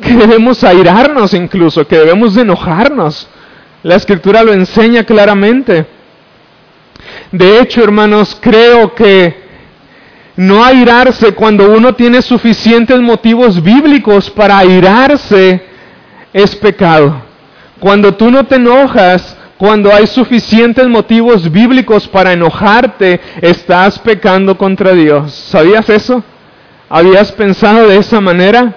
que debemos airarnos incluso, que debemos de enojarnos. La escritura lo enseña claramente. De hecho, hermanos, creo que no airarse cuando uno tiene suficientes motivos bíblicos para airarse es pecado. Cuando tú no te enojas, cuando hay suficientes motivos bíblicos para enojarte, estás pecando contra Dios. ¿Sabías eso? ¿Habías pensado de esa manera?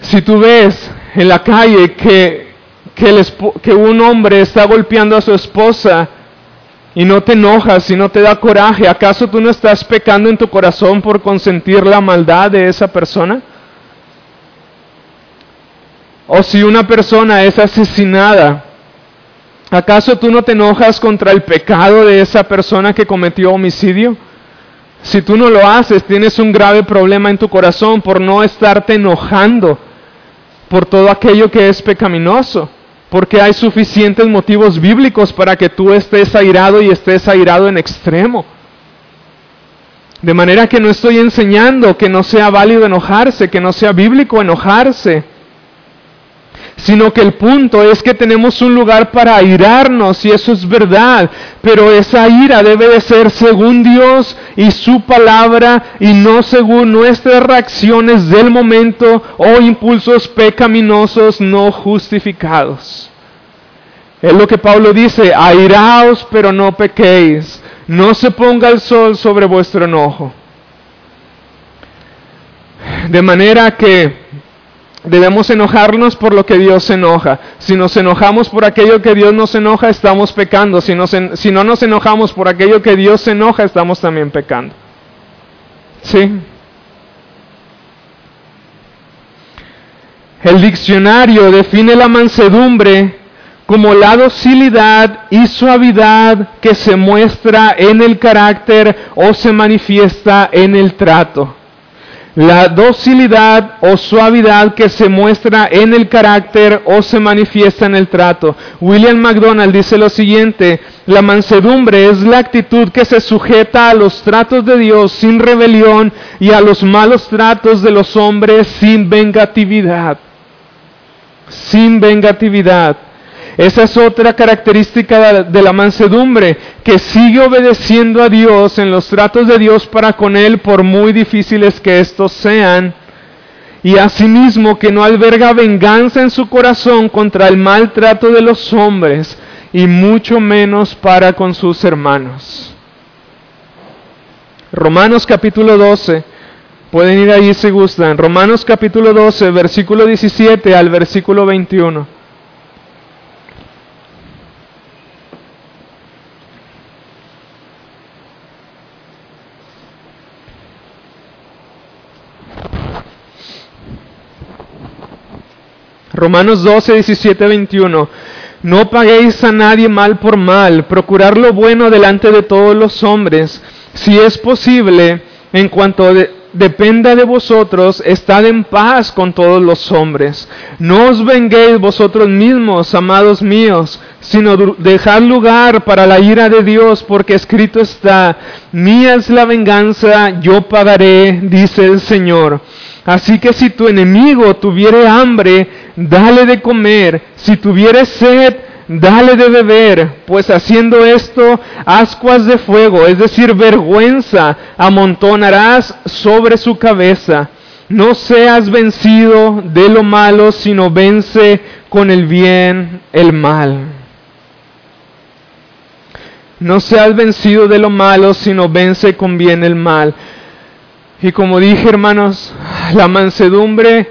Si tú ves en la calle que, que, que un hombre está golpeando a su esposa, y no te enojas y no te da coraje, ¿acaso tú no estás pecando en tu corazón por consentir la maldad de esa persona? O si una persona es asesinada, ¿acaso tú no te enojas contra el pecado de esa persona que cometió homicidio? Si tú no lo haces, tienes un grave problema en tu corazón por no estarte enojando por todo aquello que es pecaminoso porque hay suficientes motivos bíblicos para que tú estés airado y estés airado en extremo. De manera que no estoy enseñando que no sea válido enojarse, que no sea bíblico enojarse sino que el punto es que tenemos un lugar para airarnos y eso es verdad, pero esa ira debe de ser según Dios y su palabra y no según nuestras reacciones del momento o impulsos pecaminosos no justificados. Es lo que Pablo dice, airaos pero no pequéis, no se ponga el sol sobre vuestro enojo. De manera que debemos enojarnos por lo que Dios se enoja. Si nos enojamos por aquello que Dios nos enoja, estamos pecando. Si, si no nos enojamos por aquello que Dios se enoja, estamos también pecando. ¿Sí? El diccionario define la mansedumbre como la docilidad y suavidad que se muestra en el carácter o se manifiesta en el trato la docilidad o suavidad que se muestra en el carácter o se manifiesta en el trato. William MacDonald dice lo siguiente, la mansedumbre es la actitud que se sujeta a los tratos de Dios sin rebelión y a los malos tratos de los hombres sin vengatividad. Sin vengatividad. Esa es otra característica de la mansedumbre, que sigue obedeciendo a Dios en los tratos de Dios para con Él, por muy difíciles que estos sean. Y asimismo que no alberga venganza en su corazón contra el maltrato de los hombres, y mucho menos para con sus hermanos. Romanos capítulo 12, pueden ir ahí si gustan. Romanos capítulo 12, versículo 17 al versículo 21. Romanos 12, 17, 21. No paguéis a nadie mal por mal, procurar lo bueno delante de todos los hombres. Si es posible, en cuanto dependa de vosotros, estad en paz con todos los hombres. No os venguéis vosotros mismos, amados míos, sino dejad lugar para la ira de Dios, porque escrito está, mía es la venganza, yo pagaré, dice el Señor. Así que si tu enemigo tuviere hambre, dale de comer, si tuviere sed, dale de beber, pues haciendo esto, ascuas de fuego, es decir, vergüenza, amontonarás sobre su cabeza. No seas vencido de lo malo, sino vence con el bien el mal. No seas vencido de lo malo, sino vence con bien el mal. Y como dije, hermanos, la mansedumbre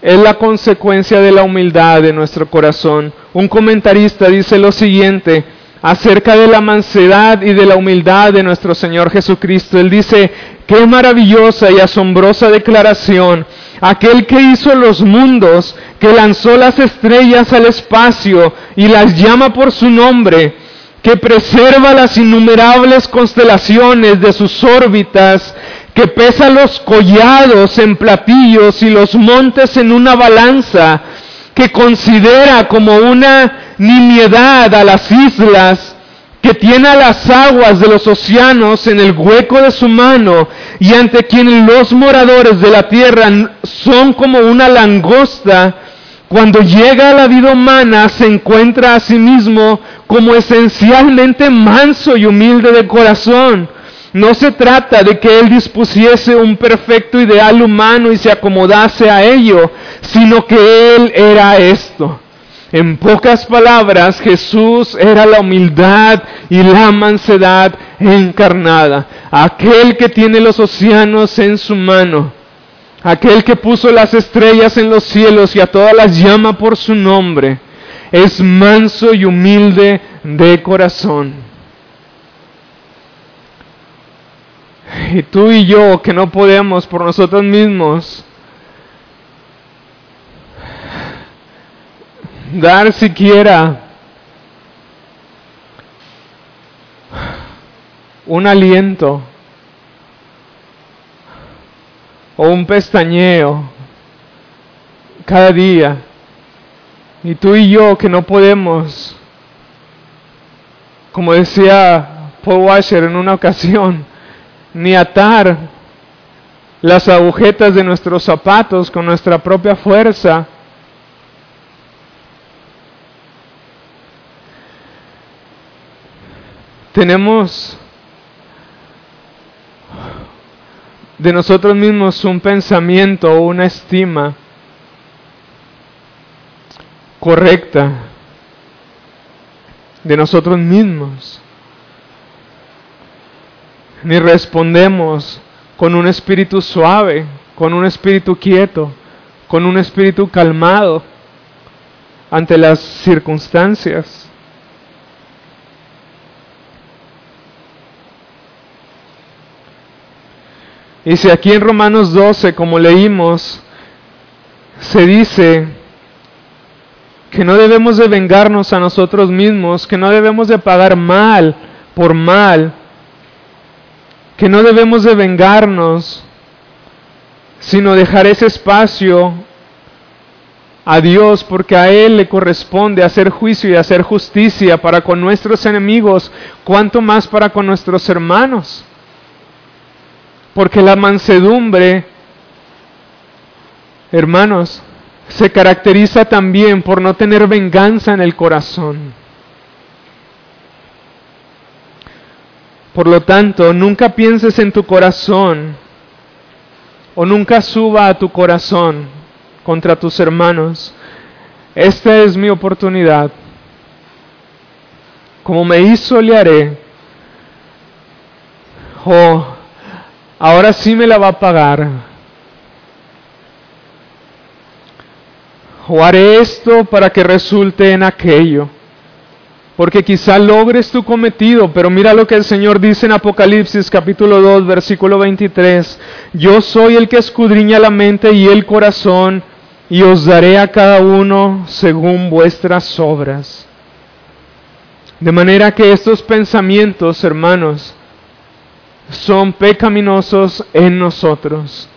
es la consecuencia de la humildad de nuestro corazón. Un comentarista dice lo siguiente acerca de la mansedad y de la humildad de nuestro Señor Jesucristo. Él dice, qué maravillosa y asombrosa declaración. Aquel que hizo los mundos, que lanzó las estrellas al espacio y las llama por su nombre, que preserva las innumerables constelaciones de sus órbitas, que pesa los collados en platillos y los montes en una balanza, que considera como una nimiedad a las islas, que tiene a las aguas de los océanos en el hueco de su mano, y ante quien los moradores de la tierra son como una langosta, cuando llega a la vida humana se encuentra a sí mismo como esencialmente manso y humilde de corazón. No se trata de que Él dispusiese un perfecto ideal humano y se acomodase a ello, sino que Él era esto. En pocas palabras, Jesús era la humildad y la mansedad encarnada. Aquel que tiene los océanos en su mano aquel que puso las estrellas en los cielos y a todas las llama por su nombre, es manso y humilde de corazón. Y tú y yo que no podemos por nosotros mismos dar siquiera un aliento o un pestañeo cada día. Y tú y yo que no podemos, como decía Paul Washer en una ocasión, ni atar las agujetas de nuestros zapatos con nuestra propia fuerza. Tenemos de nosotros mismos un pensamiento o una estima correcta de nosotros mismos. Ni respondemos con un espíritu suave, con un espíritu quieto, con un espíritu calmado ante las circunstancias. Y si aquí en Romanos 12, como leímos, se dice que no debemos de vengarnos a nosotros mismos, que no debemos de pagar mal por mal, que no debemos de vengarnos, sino dejar ese espacio a Dios, porque a Él le corresponde hacer juicio y hacer justicia para con nuestros enemigos, cuanto más para con nuestros hermanos. Porque la mansedumbre, hermanos, se caracteriza también por no tener venganza en el corazón. Por lo tanto, nunca pienses en tu corazón o nunca suba a tu corazón contra tus hermanos. Esta es mi oportunidad. Como me hizo, le haré. Oh, ahora sí me la va a pagar. O haré esto para que resulte en aquello. Porque quizá logres tu cometido, pero mira lo que el Señor dice en Apocalipsis capítulo 2, versículo 23, yo soy el que escudriña la mente y el corazón, y os daré a cada uno según vuestras obras. De manera que estos pensamientos, hermanos, son pecaminosos en nosotros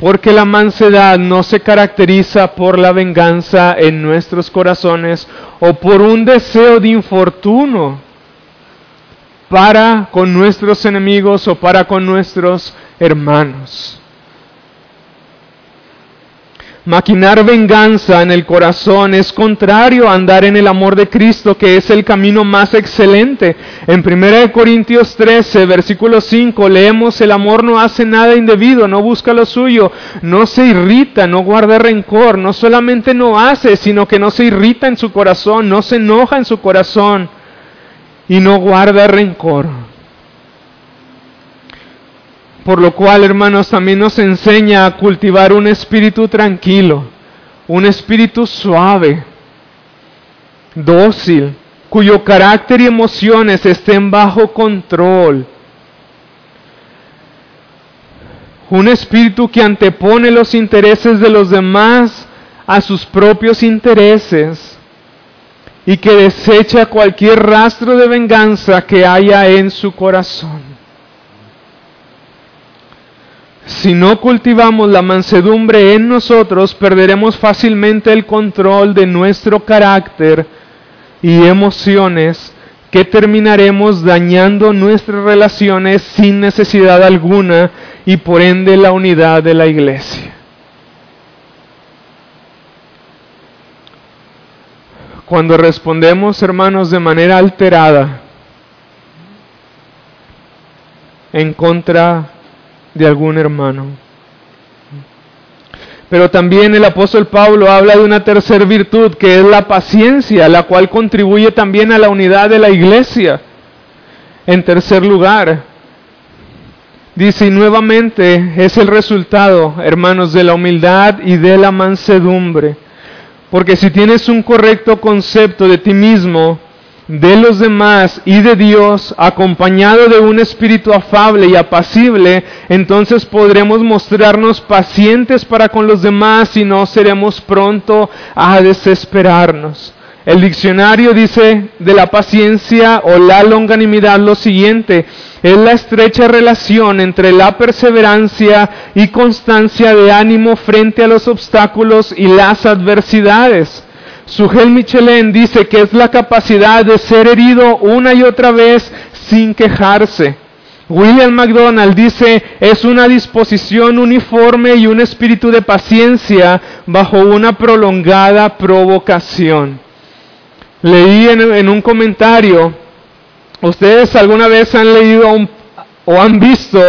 porque la mansedad no se caracteriza por la venganza en nuestros corazones o por un deseo de infortuno para con nuestros enemigos o para con nuestros hermanos. Maquinar venganza en el corazón es contrario a andar en el amor de Cristo, que es el camino más excelente. En 1 Corintios 13, versículo 5, leemos, el amor no hace nada indebido, no busca lo suyo, no se irrita, no guarda rencor, no solamente no hace, sino que no se irrita en su corazón, no se enoja en su corazón y no guarda rencor. Por lo cual, hermanos, también nos enseña a cultivar un espíritu tranquilo, un espíritu suave, dócil, cuyo carácter y emociones estén bajo control. Un espíritu que antepone los intereses de los demás a sus propios intereses y que desecha cualquier rastro de venganza que haya en su corazón. Si no cultivamos la mansedumbre en nosotros, perderemos fácilmente el control de nuestro carácter y emociones que terminaremos dañando nuestras relaciones sin necesidad alguna y por ende la unidad de la iglesia. Cuando respondemos, hermanos, de manera alterada en contra de algún hermano. Pero también el apóstol Pablo habla de una tercera virtud que es la paciencia, la cual contribuye también a la unidad de la iglesia. En tercer lugar, dice, nuevamente es el resultado, hermanos, de la humildad y de la mansedumbre. Porque si tienes un correcto concepto de ti mismo, de los demás y de Dios, acompañado de un espíritu afable y apacible, entonces podremos mostrarnos pacientes para con los demás y no seremos pronto a desesperarnos. El diccionario dice de la paciencia o la longanimidad lo siguiente, es la estrecha relación entre la perseverancia y constancia de ánimo frente a los obstáculos y las adversidades. Sugel Michelin dice que es la capacidad de ser herido una y otra vez sin quejarse. William MacDonald dice es una disposición uniforme y un espíritu de paciencia bajo una prolongada provocación. Leí en, un comentario, ¿ustedes alguna vez han leído o han visto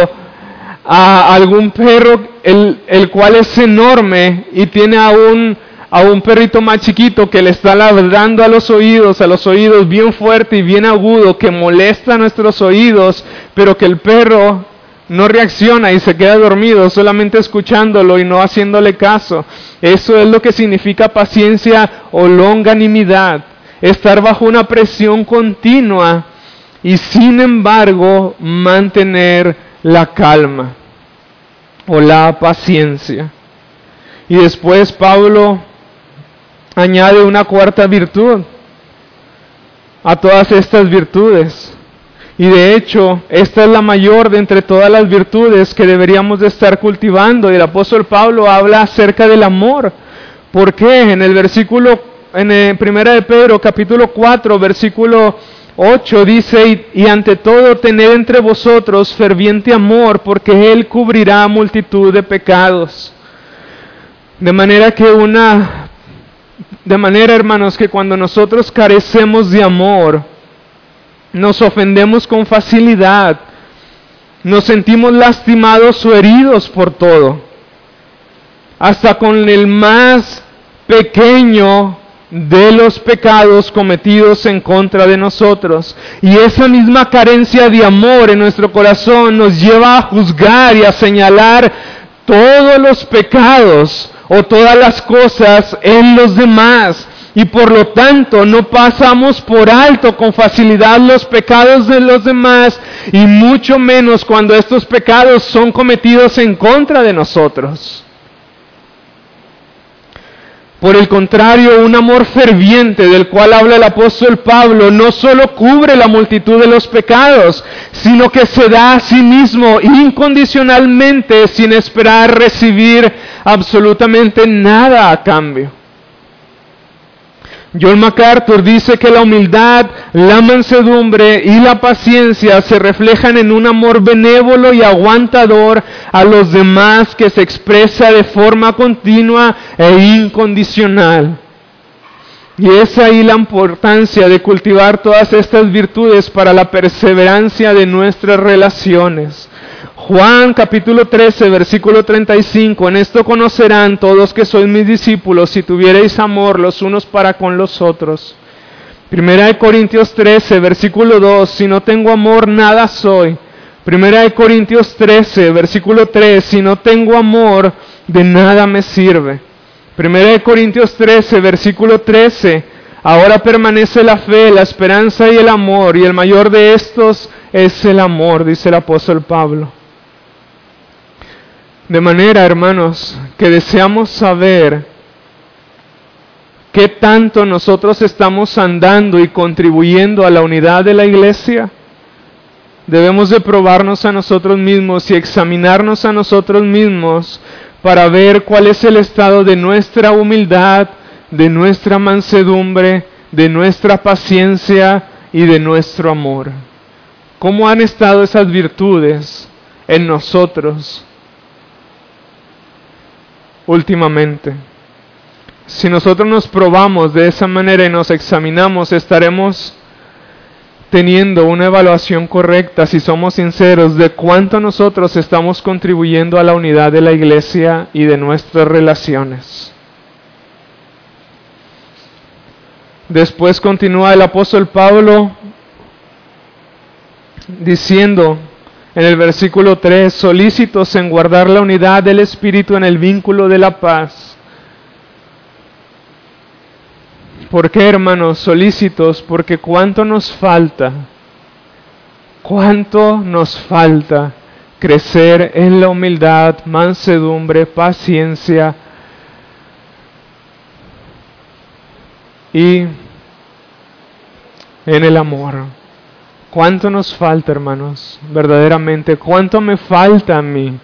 a algún perro el, el cual es enorme y tiene a un a un perrito más chiquito que le está ladrando a los oídos, a los oídos bien fuerte y bien agudo, que molesta a nuestros oídos, pero que el perro no reacciona y se queda dormido solamente escuchándolo y no haciéndole caso. Eso es lo que significa paciencia o longanimidad, estar bajo una presión continua y sin embargo mantener la calma o la paciencia. Y después Pablo añade una cuarta virtud a todas estas virtudes. Y de hecho, esta es la mayor de entre todas las virtudes que deberíamos de estar cultivando. Y el apóstol Pablo habla acerca del amor. ¿Por qué? En el versículo, en el primera de Pedro, capítulo 4, versículo 8 dice, y, y ante todo tened entre vosotros ferviente amor, porque Él cubrirá multitud de pecados. De manera que una, de manera hermanos, que cuando nosotros carecemos de amor, nos ofendemos con facilidad, nos sentimos lastimados o heridos por todo, hasta con el más pequeño de los pecados cometidos en contra de nosotros. Y esa misma carencia de amor en nuestro corazón nos lleva a juzgar y a señalar todos los pecados o todas las cosas en los demás. Y por lo tanto no pasamos por alto con facilidad los pecados de los demás y mucho menos cuando estos pecados son cometidos en contra de nosotros. Por el contrario, un amor ferviente del cual habla el apóstol Pablo no solo cubre la multitud de los pecados, sino que se da a sí mismo incondicionalmente sin esperar recibir absolutamente nada a cambio. John MacArthur dice que la humildad, la mansedumbre y la paciencia se reflejan en un amor benévolo y aguantador a los demás que se expresa de forma continua e incondicional. Y es ahí la importancia de cultivar todas estas virtudes para la perseverancia de nuestras relaciones. Juan capítulo 13, versículo 35, en esto conocerán todos que sois mis discípulos si tuviereis amor los unos para con los otros. Primera de Corintios 13, versículo 2, si no tengo amor nada soy. Primera de Corintios 13, versículo 3, si no tengo amor de nada me sirve. Primera de Corintios 13, versículo 13, ahora permanece la fe, la esperanza y el amor, y el mayor de estos es el amor, dice el apóstol Pablo. De manera, hermanos, que deseamos saber qué tanto nosotros estamos andando y contribuyendo a la unidad de la iglesia. Debemos de probarnos a nosotros mismos y examinarnos a nosotros mismos para ver cuál es el estado de nuestra humildad, de nuestra mansedumbre, de nuestra paciencia y de nuestro amor. ¿Cómo han estado esas virtudes en nosotros? Últimamente. Si nosotros nos probamos de esa manera y nos examinamos, estaremos teniendo una evaluación correcta, si somos sinceros, de cuánto nosotros estamos contribuyendo a la unidad de la iglesia y de nuestras relaciones. Después continúa el apóstol Pablo diciendo, en el versículo 3, solícitos en guardar la unidad del Espíritu en el vínculo de la paz. ¿Por qué, hermanos? Solícitos, porque cuánto nos falta, cuánto nos falta crecer en la humildad, mansedumbre, paciencia y en el amor. ¿Cuánto nos falta, hermanos? Verdaderamente, ¿cuánto me falta a mí?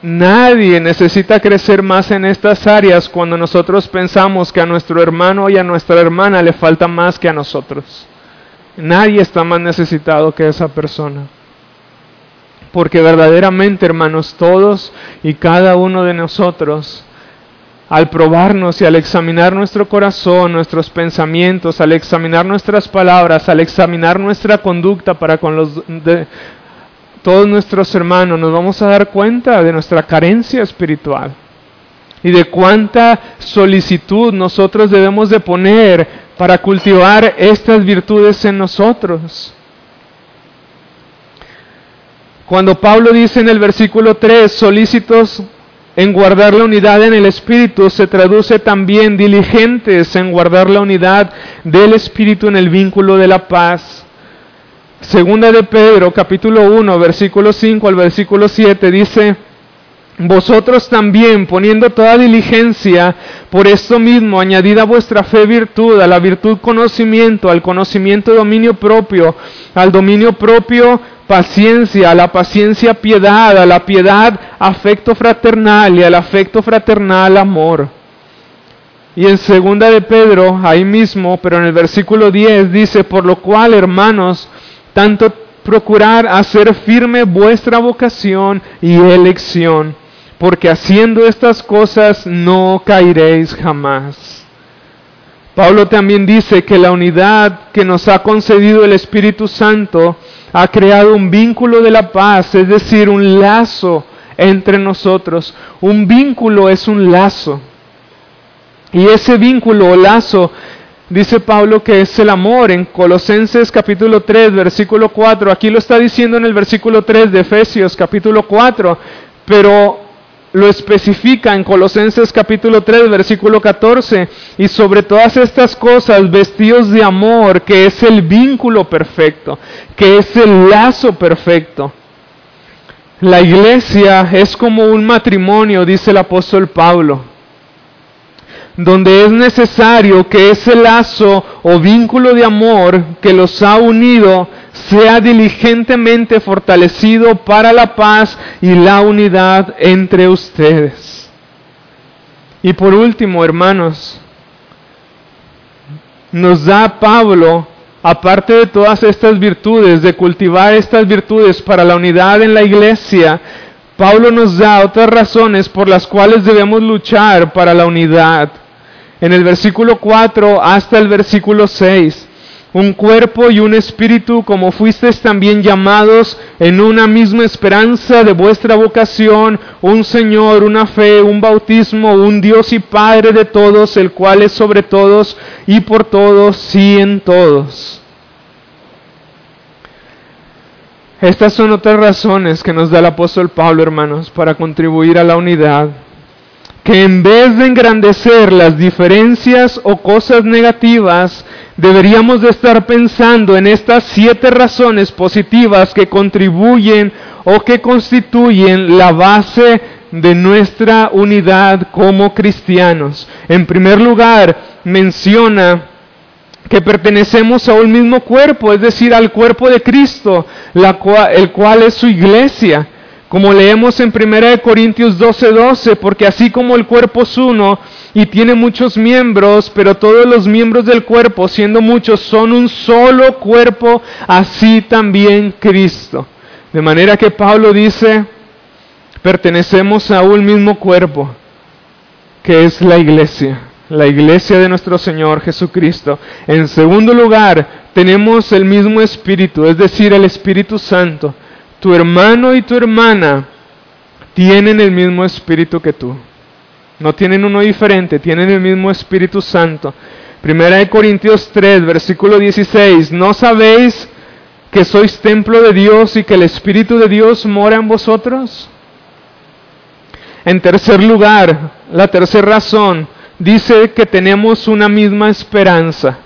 Nadie necesita crecer más en estas áreas cuando nosotros pensamos que a nuestro hermano y a nuestra hermana le falta más que a nosotros. Nadie está más necesitado que esa persona. Porque verdaderamente, hermanos, todos y cada uno de nosotros al probarnos y al examinar nuestro corazón, nuestros pensamientos, al examinar nuestras palabras, al examinar nuestra conducta para con todos nuestros hermanos, nos vamos a dar cuenta de nuestra carencia espiritual y de cuánta solicitud nosotros debemos de poner para cultivar estas virtudes en nosotros. Cuando Pablo dice en el versículo 3, solícitos en guardar la unidad en el Espíritu se traduce también diligentes en guardar la unidad del Espíritu en el vínculo de la paz. Segunda de Pedro, capítulo 1, versículo 5 al versículo 7 dice, vosotros también, poniendo toda diligencia, por esto mismo, añadid a vuestra fe virtud, a la virtud conocimiento, al conocimiento dominio propio, al dominio propio paciencia, a la paciencia piedad, a la piedad afecto fraternal y al afecto fraternal amor. Y en segunda de Pedro, ahí mismo, pero en el versículo 10 dice, por lo cual, hermanos, tanto procurar hacer firme vuestra vocación y elección, porque haciendo estas cosas no caeréis jamás. Pablo también dice que la unidad que nos ha concedido el Espíritu Santo ha creado un vínculo de la paz, es decir, un lazo entre nosotros. Un vínculo es un lazo. Y ese vínculo o lazo, dice Pablo que es el amor en Colosenses capítulo 3, versículo 4. Aquí lo está diciendo en el versículo 3 de Efesios capítulo 4, pero lo especifica en Colosenses capítulo 3, versículo 14, y sobre todas estas cosas vestidos de amor, que es el vínculo perfecto, que es el lazo perfecto. La iglesia es como un matrimonio, dice el apóstol Pablo, donde es necesario que ese lazo o vínculo de amor que los ha unido sea diligentemente fortalecido para la paz y la unidad entre ustedes. Y por último, hermanos, nos da Pablo, aparte de todas estas virtudes, de cultivar estas virtudes para la unidad en la iglesia, Pablo nos da otras razones por las cuales debemos luchar para la unidad. En el versículo 4 hasta el versículo 6 un cuerpo y un espíritu, como fuisteis también llamados en una misma esperanza de vuestra vocación, un Señor, una fe, un bautismo, un Dios y Padre de todos, el cual es sobre todos y por todos y en todos. Estas son otras razones que nos da el apóstol Pablo, hermanos, para contribuir a la unidad que en vez de engrandecer las diferencias o cosas negativas, deberíamos de estar pensando en estas siete razones positivas que contribuyen o que constituyen la base de nuestra unidad como cristianos. En primer lugar, menciona que pertenecemos a un mismo cuerpo, es decir, al cuerpo de Cristo, el cual es su iglesia. Como leemos en 1 Corintios 12:12, 12, porque así como el cuerpo es uno y tiene muchos miembros, pero todos los miembros del cuerpo, siendo muchos, son un solo cuerpo, así también Cristo. De manera que Pablo dice, pertenecemos a un mismo cuerpo, que es la iglesia, la iglesia de nuestro Señor Jesucristo. En segundo lugar, tenemos el mismo espíritu, es decir, el Espíritu Santo tu hermano y tu hermana tienen el mismo espíritu que tú. No tienen uno diferente, tienen el mismo Espíritu Santo. Primera de Corintios 3, versículo 16. ¿No sabéis que sois templo de Dios y que el Espíritu de Dios mora en vosotros? En tercer lugar, la tercera razón, dice que tenemos una misma esperanza.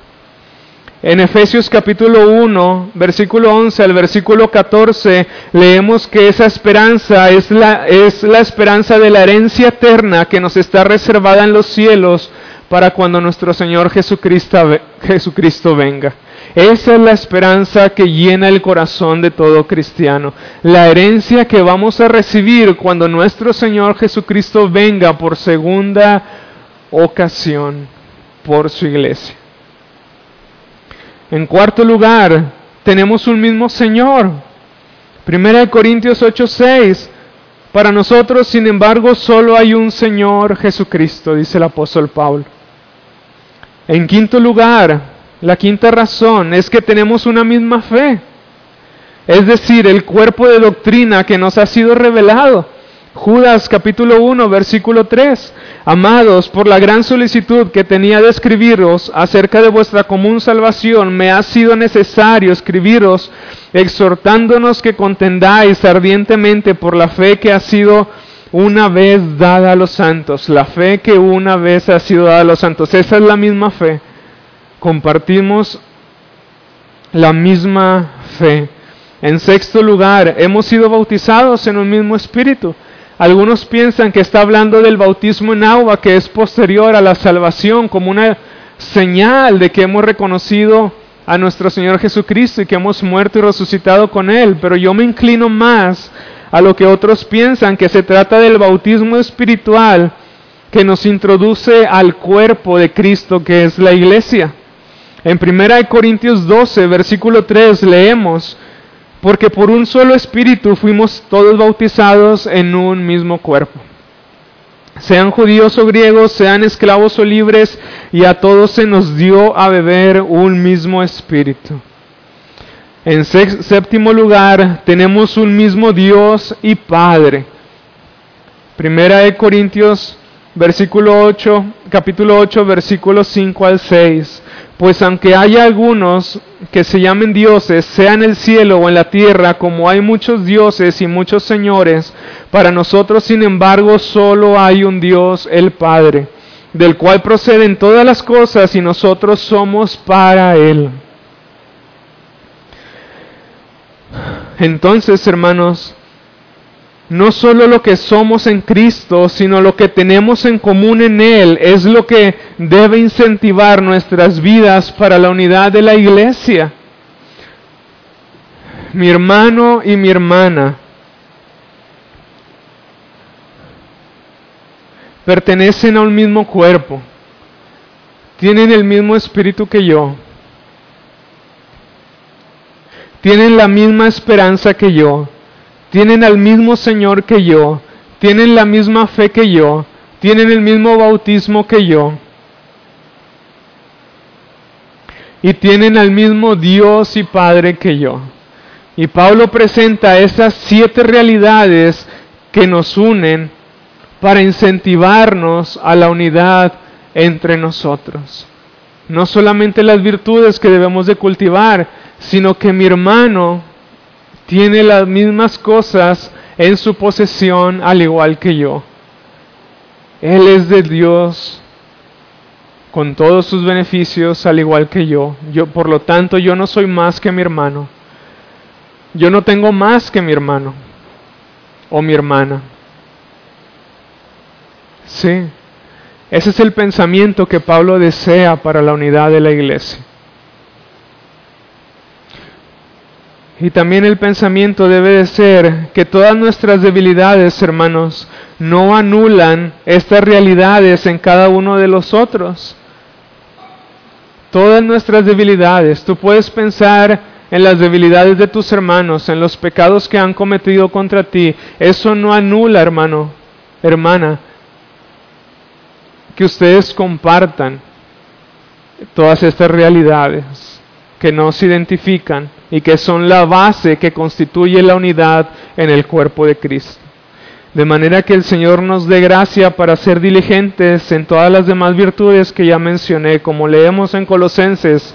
En Efesios capítulo 1, versículo 11 al versículo 14, leemos que esa esperanza es la, es la esperanza de la herencia eterna que nos está reservada en los cielos para cuando nuestro Señor Jesucristo, Jesucristo venga. Esa es la esperanza que llena el corazón de todo cristiano. La herencia que vamos a recibir cuando nuestro Señor Jesucristo venga por segunda ocasión por su iglesia. En cuarto lugar, tenemos un mismo Señor. Primera de Corintios 8:6. Para nosotros, sin embargo, solo hay un Señor Jesucristo, dice el apóstol Pablo. En quinto lugar, la quinta razón es que tenemos una misma fe. Es decir, el cuerpo de doctrina que nos ha sido revelado. Judas capítulo 1, versículo 3. Amados, por la gran solicitud que tenía de escribiros acerca de vuestra común salvación, me ha sido necesario escribiros exhortándonos que contendáis ardientemente por la fe que ha sido una vez dada a los santos, la fe que una vez ha sido dada a los santos. Esa es la misma fe. Compartimos la misma fe. En sexto lugar, hemos sido bautizados en un mismo espíritu. Algunos piensan que está hablando del bautismo en agua, que es posterior a la salvación, como una señal de que hemos reconocido a nuestro Señor Jesucristo y que hemos muerto y resucitado con Él. Pero yo me inclino más a lo que otros piensan, que se trata del bautismo espiritual que nos introduce al cuerpo de Cristo, que es la iglesia. En 1 Corintios 12, versículo 3, leemos, porque por un solo espíritu fuimos todos bautizados en un mismo cuerpo. Sean judíos o griegos, sean esclavos o libres, y a todos se nos dio a beber un mismo espíritu. En séptimo lugar, tenemos un mismo Dios y Padre. Primera de Corintios, versículo 8, capítulo 8, versículos 5 al 6. Pues aunque haya algunos que se llamen dioses, sea en el cielo o en la tierra, como hay muchos dioses y muchos señores, para nosotros, sin embargo, solo hay un Dios, el Padre, del cual proceden todas las cosas y nosotros somos para Él. Entonces, hermanos, no solo lo que somos en Cristo, sino lo que tenemos en común en Él es lo que debe incentivar nuestras vidas para la unidad de la iglesia. Mi hermano y mi hermana pertenecen a un mismo cuerpo, tienen el mismo espíritu que yo, tienen la misma esperanza que yo, tienen al mismo Señor que yo, tienen la misma fe que yo, tienen el mismo bautismo que yo. Y tienen al mismo Dios y Padre que yo. Y Pablo presenta esas siete realidades que nos unen para incentivarnos a la unidad entre nosotros. No solamente las virtudes que debemos de cultivar, sino que mi hermano tiene las mismas cosas en su posesión al igual que yo. Él es de Dios con todos sus beneficios al igual que yo. Yo por lo tanto yo no soy más que mi hermano. Yo no tengo más que mi hermano o mi hermana. Sí. Ese es el pensamiento que Pablo desea para la unidad de la iglesia. Y también el pensamiento debe de ser que todas nuestras debilidades, hermanos, no anulan estas realidades en cada uno de los otros. Todas nuestras debilidades, tú puedes pensar en las debilidades de tus hermanos, en los pecados que han cometido contra ti. Eso no anula, hermano, hermana, que ustedes compartan todas estas realidades que no se identifican y que son la base que constituye la unidad en el cuerpo de Cristo. De manera que el Señor nos dé gracia para ser diligentes en todas las demás virtudes que ya mencioné, como leemos en Colosenses,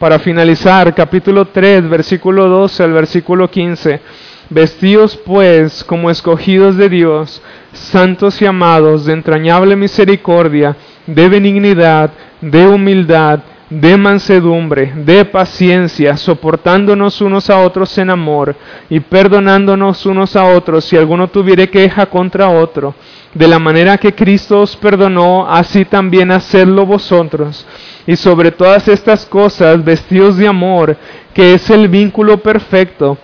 para finalizar, capítulo 3, versículo 12 al versículo 15. Vestidos pues como escogidos de Dios, santos y amados, de entrañable misericordia, de benignidad, de humildad, de mansedumbre, de paciencia, soportándonos unos a otros en amor y perdonándonos unos a otros si alguno tuviere queja contra otro. De la manera que Cristo os perdonó, así también hacedlo vosotros. Y sobre todas estas cosas, vestidos de amor, que es el vínculo perfecto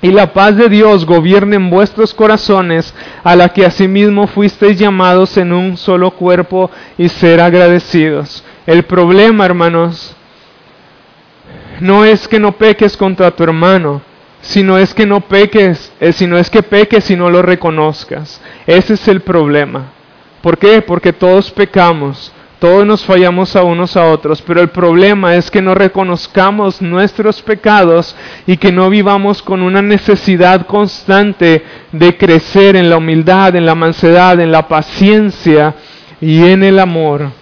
y la paz de Dios gobierne en vuestros corazones, a la que asimismo fuisteis llamados en un solo cuerpo y ser agradecidos. El problema, hermanos, no es que no peques contra tu hermano, sino es que no peques, eh, sino es que peques y no lo reconozcas. Ese es el problema. ¿Por qué? Porque todos pecamos, todos nos fallamos a unos a otros, pero el problema es que no reconozcamos nuestros pecados y que no vivamos con una necesidad constante de crecer en la humildad, en la mansedad, en la paciencia y en el amor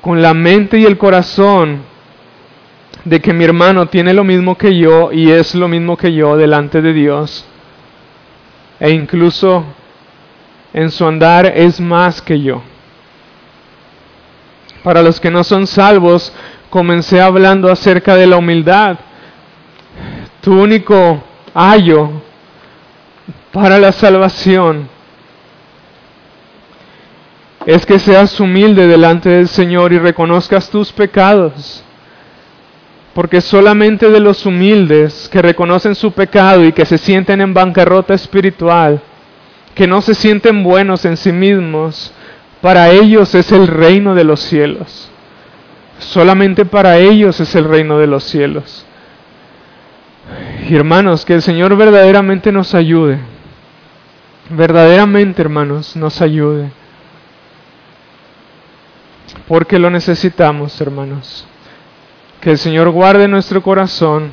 con la mente y el corazón de que mi hermano tiene lo mismo que yo y es lo mismo que yo delante de Dios. E incluso en su andar es más que yo. Para los que no son salvos, comencé hablando acerca de la humildad. Tu único ayo para la salvación es que seas humilde delante del Señor y reconozcas tus pecados. Porque solamente de los humildes que reconocen su pecado y que se sienten en bancarrota espiritual, que no se sienten buenos en sí mismos, para ellos es el reino de los cielos. Solamente para ellos es el reino de los cielos. Y hermanos, que el Señor verdaderamente nos ayude. Verdaderamente, hermanos, nos ayude. Porque lo necesitamos, hermanos. Que el Señor guarde nuestro corazón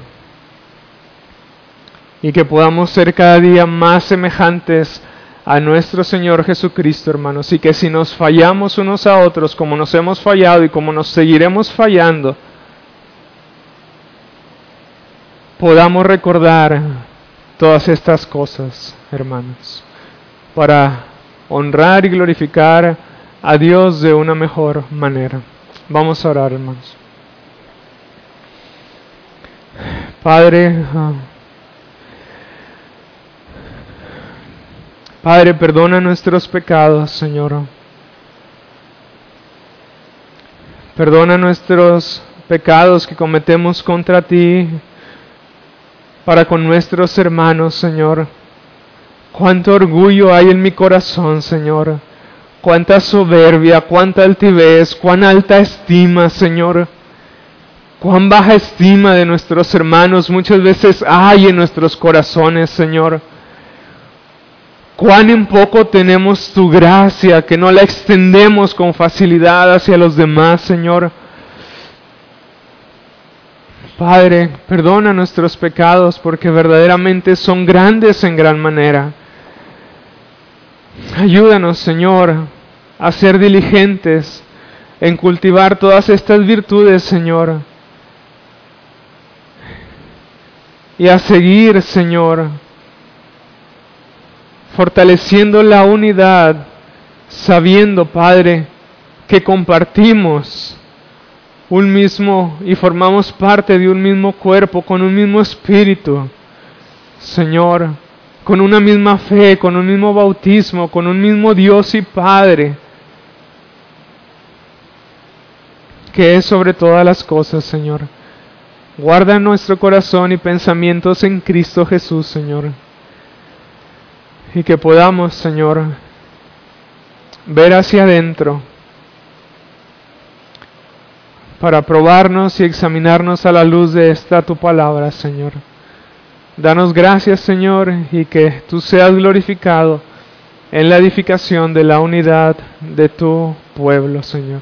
y que podamos ser cada día más semejantes a nuestro Señor Jesucristo, hermanos, y que si nos fallamos unos a otros, como nos hemos fallado y como nos seguiremos fallando, podamos recordar todas estas cosas, hermanos, para honrar y glorificar a Dios de una mejor manera. Vamos a orar, hermanos. Padre, ah, Padre, perdona nuestros pecados, Señor. Perdona nuestros pecados que cometemos contra ti para con nuestros hermanos, Señor. Cuánto orgullo hay en mi corazón, Señor. Cuánta soberbia, cuánta altivez, cuán alta estima, Señor. Cuán baja estima de nuestros hermanos muchas veces hay en nuestros corazones, Señor cuán en poco tenemos tu gracia, que no la extendemos con facilidad hacia los demás, Señor. Padre, perdona nuestros pecados porque verdaderamente son grandes en gran manera. Ayúdanos, Señor, a ser diligentes en cultivar todas estas virtudes, Señor. Y a seguir, Señor, fortaleciendo la unidad, sabiendo, Padre, que compartimos un mismo y formamos parte de un mismo cuerpo, con un mismo espíritu, Señor, con una misma fe, con un mismo bautismo, con un mismo Dios y Padre, que es sobre todas las cosas, Señor. Guarda nuestro corazón y pensamientos en Cristo Jesús, Señor y que podamos, Señor, ver hacia adentro para probarnos y examinarnos a la luz de esta tu palabra, Señor. Danos gracias, Señor, y que tú seas glorificado en la edificación de la unidad de tu pueblo, Señor.